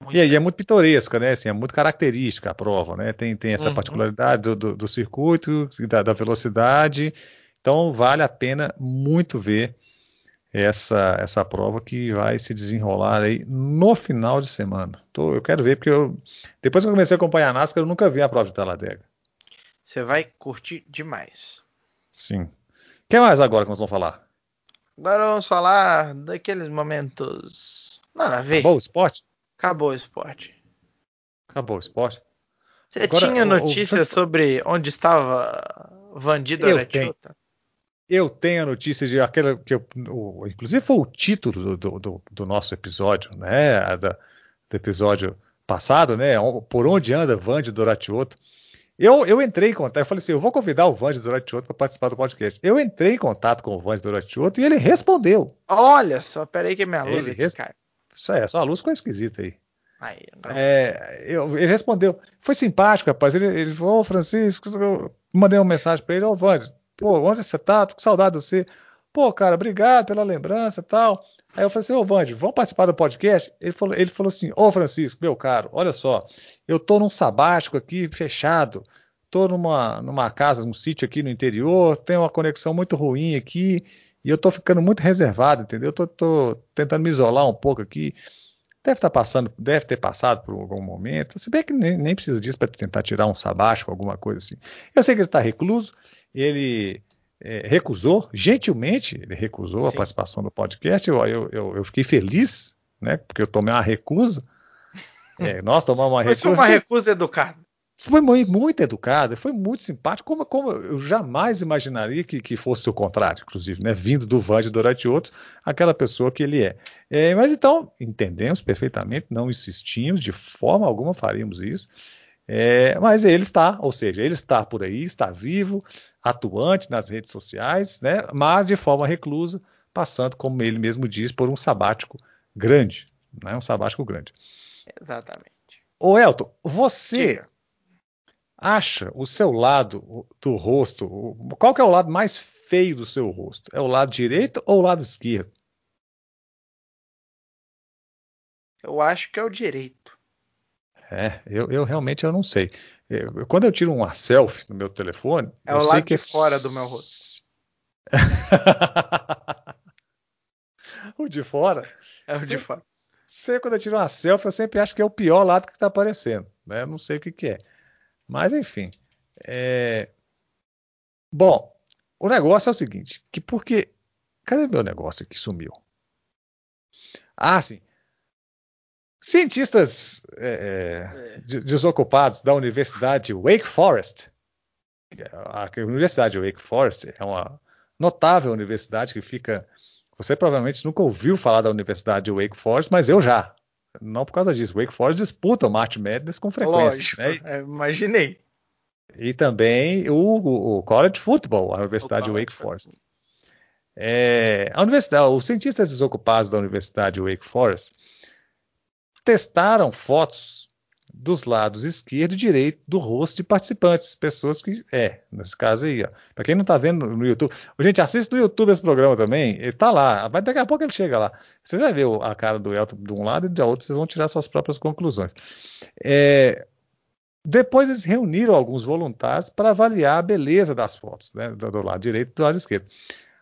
Muito e, e, é muito pitoresca, né? Assim, é muito característica a prova, né? Tem, tem essa uhum. particularidade do, do, do circuito, da, da, velocidade. Então vale a pena muito ver essa, essa prova que vai se desenrolar aí no final de semana. Tô, eu quero ver, porque eu, depois que eu comecei a acompanhar a NASCAR, eu nunca vi a prova de Talladega. Você vai curtir demais. Sim. O que mais agora que nós vamos falar? Agora vamos falar daqueles momentos. Nada a ver. Acabou o esporte? Acabou o esporte. Acabou o esporte. Você agora, tinha notícia o, o... sobre onde estava Vandido eu tenho, eu tenho a notícia de aquela que eu, o, inclusive foi o título do, do, do nosso episódio, né? Da, do episódio passado, né? Por onde anda Vande Doratioto. Eu, eu entrei em contato, eu falei assim, eu vou convidar o Vande Doratioto para participar do podcast. Eu entrei em contato com o Vande Doratioto e ele respondeu. Olha só, peraí que minha luz ele aqui res... cai. Isso é, só a luz ficou esquisita aí. aí é, eu, ele respondeu, foi simpático, rapaz. Ele, ele falou, ô Francisco, eu mandei uma mensagem para ele, ô Vande, pô, onde você tá? Tô com saudade de você. Pô, cara, obrigado pela lembrança e tal. Aí eu falei assim, ô Vande, vamos participar do podcast? Ele falou, ele falou assim, ô Francisco, meu caro, olha só, eu tô num sabático aqui, fechado, tô numa, numa casa, num sítio aqui no interior, tenho uma conexão muito ruim aqui, e eu tô ficando muito reservado, entendeu? Eu tô, tô tentando me isolar um pouco aqui. Deve estar tá passando, deve ter passado por algum momento. Se bem que nem, nem precisa disso para tentar tirar um sabático, alguma coisa assim. Eu sei que ele está recluso, ele é, recusou, gentilmente, ele recusou Sim. a participação do podcast. Eu, eu, eu, eu, fiquei feliz, né? Porque eu tomei uma recusa. É, nós tomamos uma recusa. Foi uma recusa educada. Foi muito, muito educada, foi muito simpático, como, como eu jamais imaginaria que, que, fosse o contrário, inclusive, né? Vindo do Vande Dorati outros, aquela pessoa que ele é. é. Mas então, entendemos perfeitamente, não insistimos, de forma alguma faríamos isso. É, mas ele está, ou seja, ele está por aí, está vivo, atuante nas redes sociais, né, mas de forma reclusa, passando, como ele mesmo diz, por um sabático grande, né, um sabático grande. Exatamente. Ô Elton, você acha o seu lado do rosto, qual que é o lado mais feio do seu rosto? É o lado direito ou o lado esquerdo? Eu acho que é o direito. É, eu, eu realmente eu não sei. Eu, quando eu tiro uma selfie no meu telefone, é eu o sei lado que de fora do meu rosto. o de fora? É o de fora. Sei, quando eu tiro uma selfie, eu sempre acho que é o pior lado que está aparecendo. Né? Eu não sei o que, que é. Mas enfim. É... Bom, o negócio é o seguinte: que porque. Cadê meu negócio que sumiu? Ah, sim. Cientistas é, é. desocupados da Universidade Wake Forest, a Universidade Wake Forest é uma notável universidade que fica. Você provavelmente nunca ouviu falar da Universidade Wake Forest, mas eu já. Não por causa disso. Wake Forest disputa o March Madness com frequência. Lógico, né? é, imaginei. E também o, o College Football, a Universidade Wake Forest. É, a universidade, os cientistas desocupados da Universidade Wake Forest testaram fotos dos lados esquerdo e direito do rosto de participantes, pessoas que é, nesse caso aí, ó. Para quem não está vendo no YouTube, gente assiste no YouTube esse programa também, ele tá lá, vai daqui a pouco ele chega lá. Você vai ver a cara do Elton de um lado e de outro, vocês vão tirar suas próprias conclusões. É, depois eles reuniram alguns voluntários para avaliar a beleza das fotos, né, do lado direito e do lado esquerdo.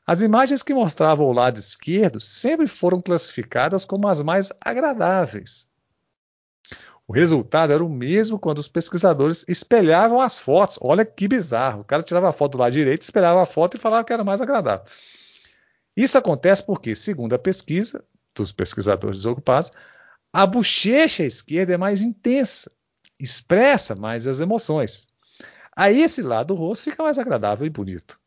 As imagens que mostravam o lado esquerdo sempre foram classificadas como as mais agradáveis. O resultado era o mesmo quando os pesquisadores espelhavam as fotos. Olha que bizarro. O cara tirava a foto do lado direito, espelhava a foto e falava que era mais agradável. Isso acontece porque, segundo a pesquisa dos pesquisadores desocupados, a bochecha esquerda é mais intensa, expressa mais as emoções. Aí esse lado do rosto fica mais agradável e bonito.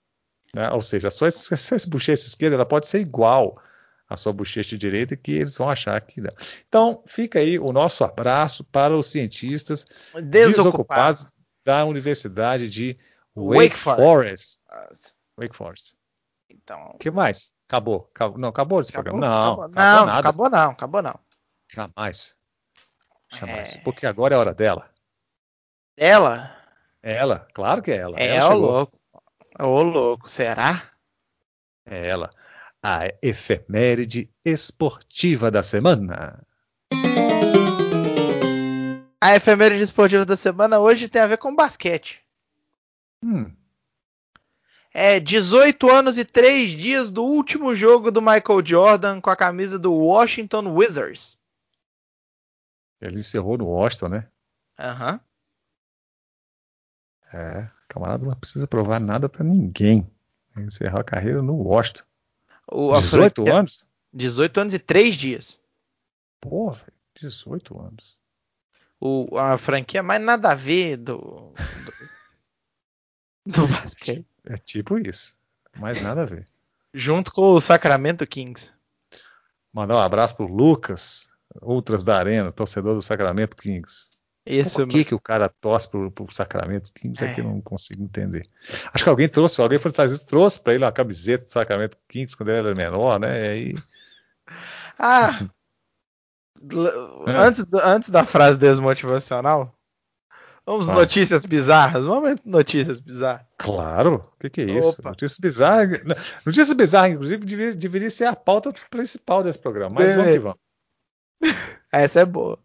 Né? Ou seja, a sua, a sua bochecha esquerda ela pode ser igual a sua bochecha direita que eles vão achar que não. Então, fica aí o nosso abraço para os cientistas desocupados da Universidade de Wake, Wake Forest. Forest. Wake Forest. Então. O que mais? Acabou. acabou. Não, acabou esse acabou, programa. Não, acabou, acabou não, nada. acabou não, acabou não. Jamais. Jamais. É... Porque agora é a hora dela. Ela? Ela, claro que é ela. É ela, ela louco. Ô, louco, será? É ela, a efeméride esportiva da semana. A efeméride esportiva da semana hoje tem a ver com basquete. Hum, É 18 anos e 3 dias do último jogo do Michael Jordan com a camisa do Washington Wizards. ele encerrou no Washington, né? Aham. É, camarada não precisa provar nada pra ninguém. Encerrar a carreira no Washington. O- a 18 franquia- anos? 18 anos e 3 dias. Pô, velho, 18 anos. O, a franquia mais nada a ver do. Do, do basquete. É tipo isso. Mais nada a ver. Junto com o Sacramento Kings. Mandar um abraço pro Lucas, Ultras da Arena, torcedor do Sacramento Kings. Esse Por que, que o cara torce pro, pro Sacramento Kings é. É. que eu não consigo entender. Acho que alguém trouxe, alguém foi nos Estados Unidos, trouxe pra ele uma camiseta do Sacramento Kings quando ele era menor, né? E aí, Ah! Antes, do- antes da frase desmotivacional, vamos Ah. notícias bizarras. Vamos notícias bizarras. claro, o que, que é isso? Opa. Notícias bizarras. Notícias bizarras, inclusive, deveria, deveria ser a pauta principal desse programa. Mas vamos que vamos. Essa é boa.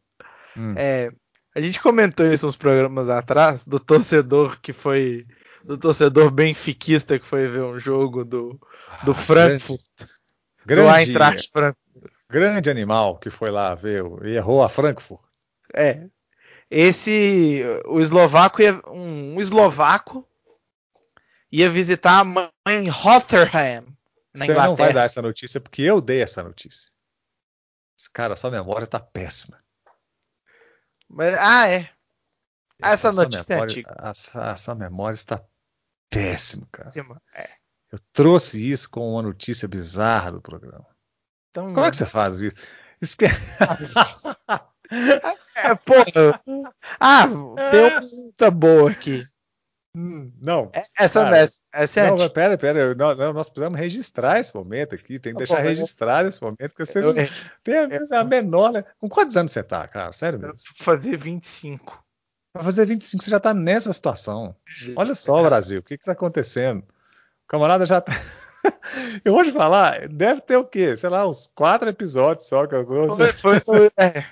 Hum. É, a gente comentou isso uns programas atrás, do torcedor que foi. Do torcedor benfiquista que foi ver um jogo do, do Frankfurt, do Ah, Grande, Eintracht Frankfurt. grande animal que foi lá ver e errou a Frankfurt. É. Esse. O eslovaco ia. Um, um eslovaco ia visitar a mãe em Rotherham, na Você não vai Inglaterra. dar essa notícia porque eu dei essa notícia. Esse cara, sua memória tá péssima. Mas- ah, é. Essa sua notícia é memória, antiga. a, sua- a sua memória está péssima, cara. É. Eu trouxe isso com uma notícia bizarra do programa. Então, Como é que você faz isso? Isso que é- É, porra. Ah, tem uma pergunta boa aqui. Hum, não. É- Essa, Cara, essa, essa é não, mas pera, pera. Nós, nós precisamos registrar esse momento aqui. Tem que deixar mas eu- registrado esse momento. Que você Eu, não eu tem a, a menor. né? Com quantos anos você tá, cara? Sério mesmo? vou fazer 25. Vai fazer 25, você já tá nessa situação. Olha só, Brasil, o que que tá acontecendo? O camarada já tá. eu vou te falar, deve ter o quê? Sei lá, uns quatro episódios só que eu trouxe. Foi, foi, foi, é.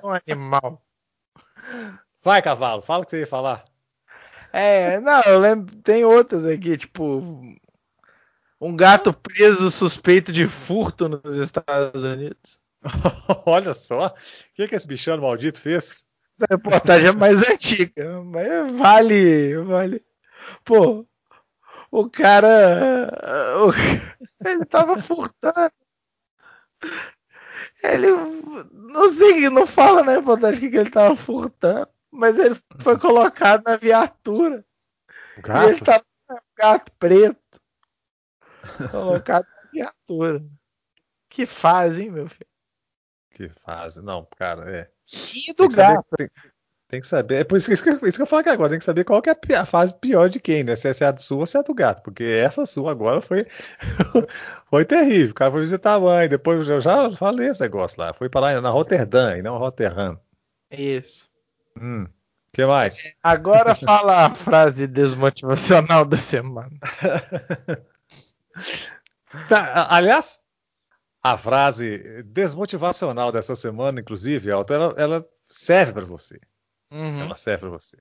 Sou um animal. Vai, cavalo, fala o que você ia falar. É, não, eu lembro, tem outras aqui, tipo, um gato preso suspeito de furto nos Estados Unidos. Olha só, o que, que esse bichano maldito fez? Essa reportagem é mais antiga, mas vale, vale. Pô, o cara, o- ele tava furtando. Ele, não sei, não fala na reportagem o que ele tava furtando, mas ele foi colocado na viatura. O E ele gato? tá gato preto. Colocado na viatura. Que faz, hein, meu filho? Que fase. Não, cara, é. E do gato. tem, tem que saber. É por isso que, isso que eu- isso que eu falo aqui agora. Tem que saber qual que é a a fase pior de quem, né? Se é a do sua ou se é a do gato. Porque essa sua agora foi, foi terrível. O cara foi visitar a mãe. Depois eu já falei esse negócio lá. Foi para lá na Roterdã e não Rotterdam. Isso. Hum. O que mais? Agora fala a frase desmotivacional da semana. Tá, aliás, a frase desmotivacional dessa semana, inclusive, Alto, ela, ela serve para você. Uhum. Ela serve para você.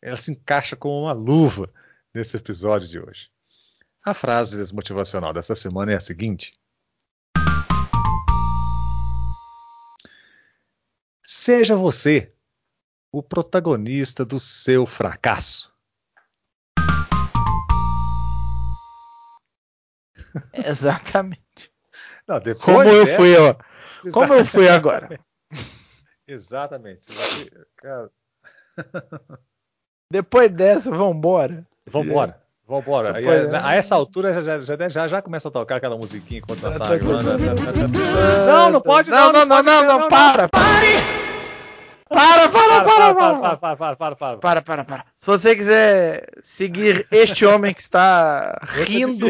Ela se encaixa como uma luva nesse episódio de hoje. A frase desmotivacional dessa semana é a seguinte: Seja você o protagonista do seu fracasso. Exatamente. Não, Como eu dessa- fui, ó. Como eu fui agora. Exatamente. Você- cara, Depois dessa, vambora. Vambora. Vambora. Depois, a, né? a essa altura já, já, já, já começa a tocar aquela musiquinha enquanto Tá, tá, tá, Não, não pode, não, não, não, não, não para. Para, para, para, para, para. para, para, para, para, para. Para, para. Se você quiser seguir este homem que está rindo.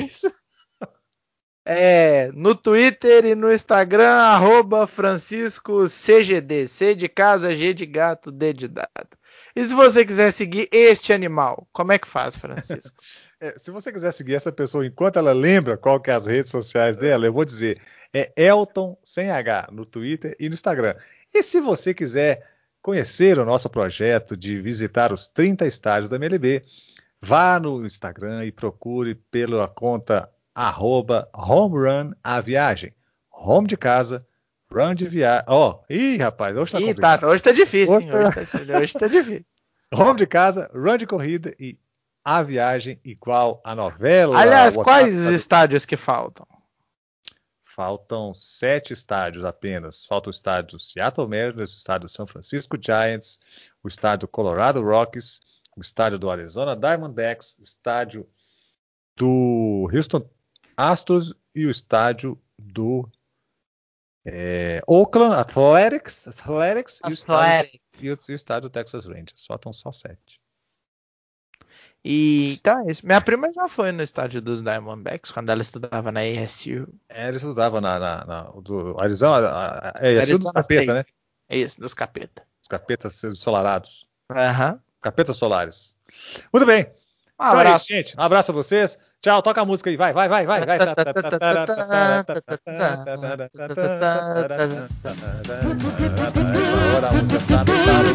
É no Twitter e no Instagram, arroba Francisco CGD. C de casa, G de gato, D de dado. E se você quiser seguir este animal, como é que faz, Francisco? É, se você quiser seguir essa pessoa enquanto ela lembra qual que é as redes sociais dela, eu vou dizer, é Elton sem H no Twitter e no Instagram. E se você quiser conhecer o nosso projeto de visitar os 30 estádios da MLB, vá no Instagram e procure pela conta arroba home run a viagem. Home de casa, run de viagem. Ó, oh, ih, rapaz, hoje tá ih, tá, hoje tá difícil, hoje, tá... Hoje, tá, hoje tá difícil. home de casa, run de corrida e a viagem igual a novela. Aliás, quais os estádios que faltam? Faltam sete estádios apenas. Falta o estádio Seattle Mariners, o estádio São Francisco Giants, o estádio Colorado Rockies, o estádio do Arizona Diamondbacks, o estádio do Houston Astros e o estádio do é, Oakland Athletics, Athletics, Athletics. E, o estádio, e o estádio Texas Rangers. Faltam só sete. E é isso. Minha prima já foi no estádio dos Diamondbacks quando ela estudava na ASU. É, ela estudava na, na, na do Arizona, a, a, a ASU dos capeta, né? É isso, dos capeta. Os capetas ensolarados. Aham. Uhum. Capetas solares. Muito bem. Um então abraço. É isso, gente. Um abraço pra vocês. Tchau, toca a música aí. Vai, vai, vai, vai, vai. Agora a música tá no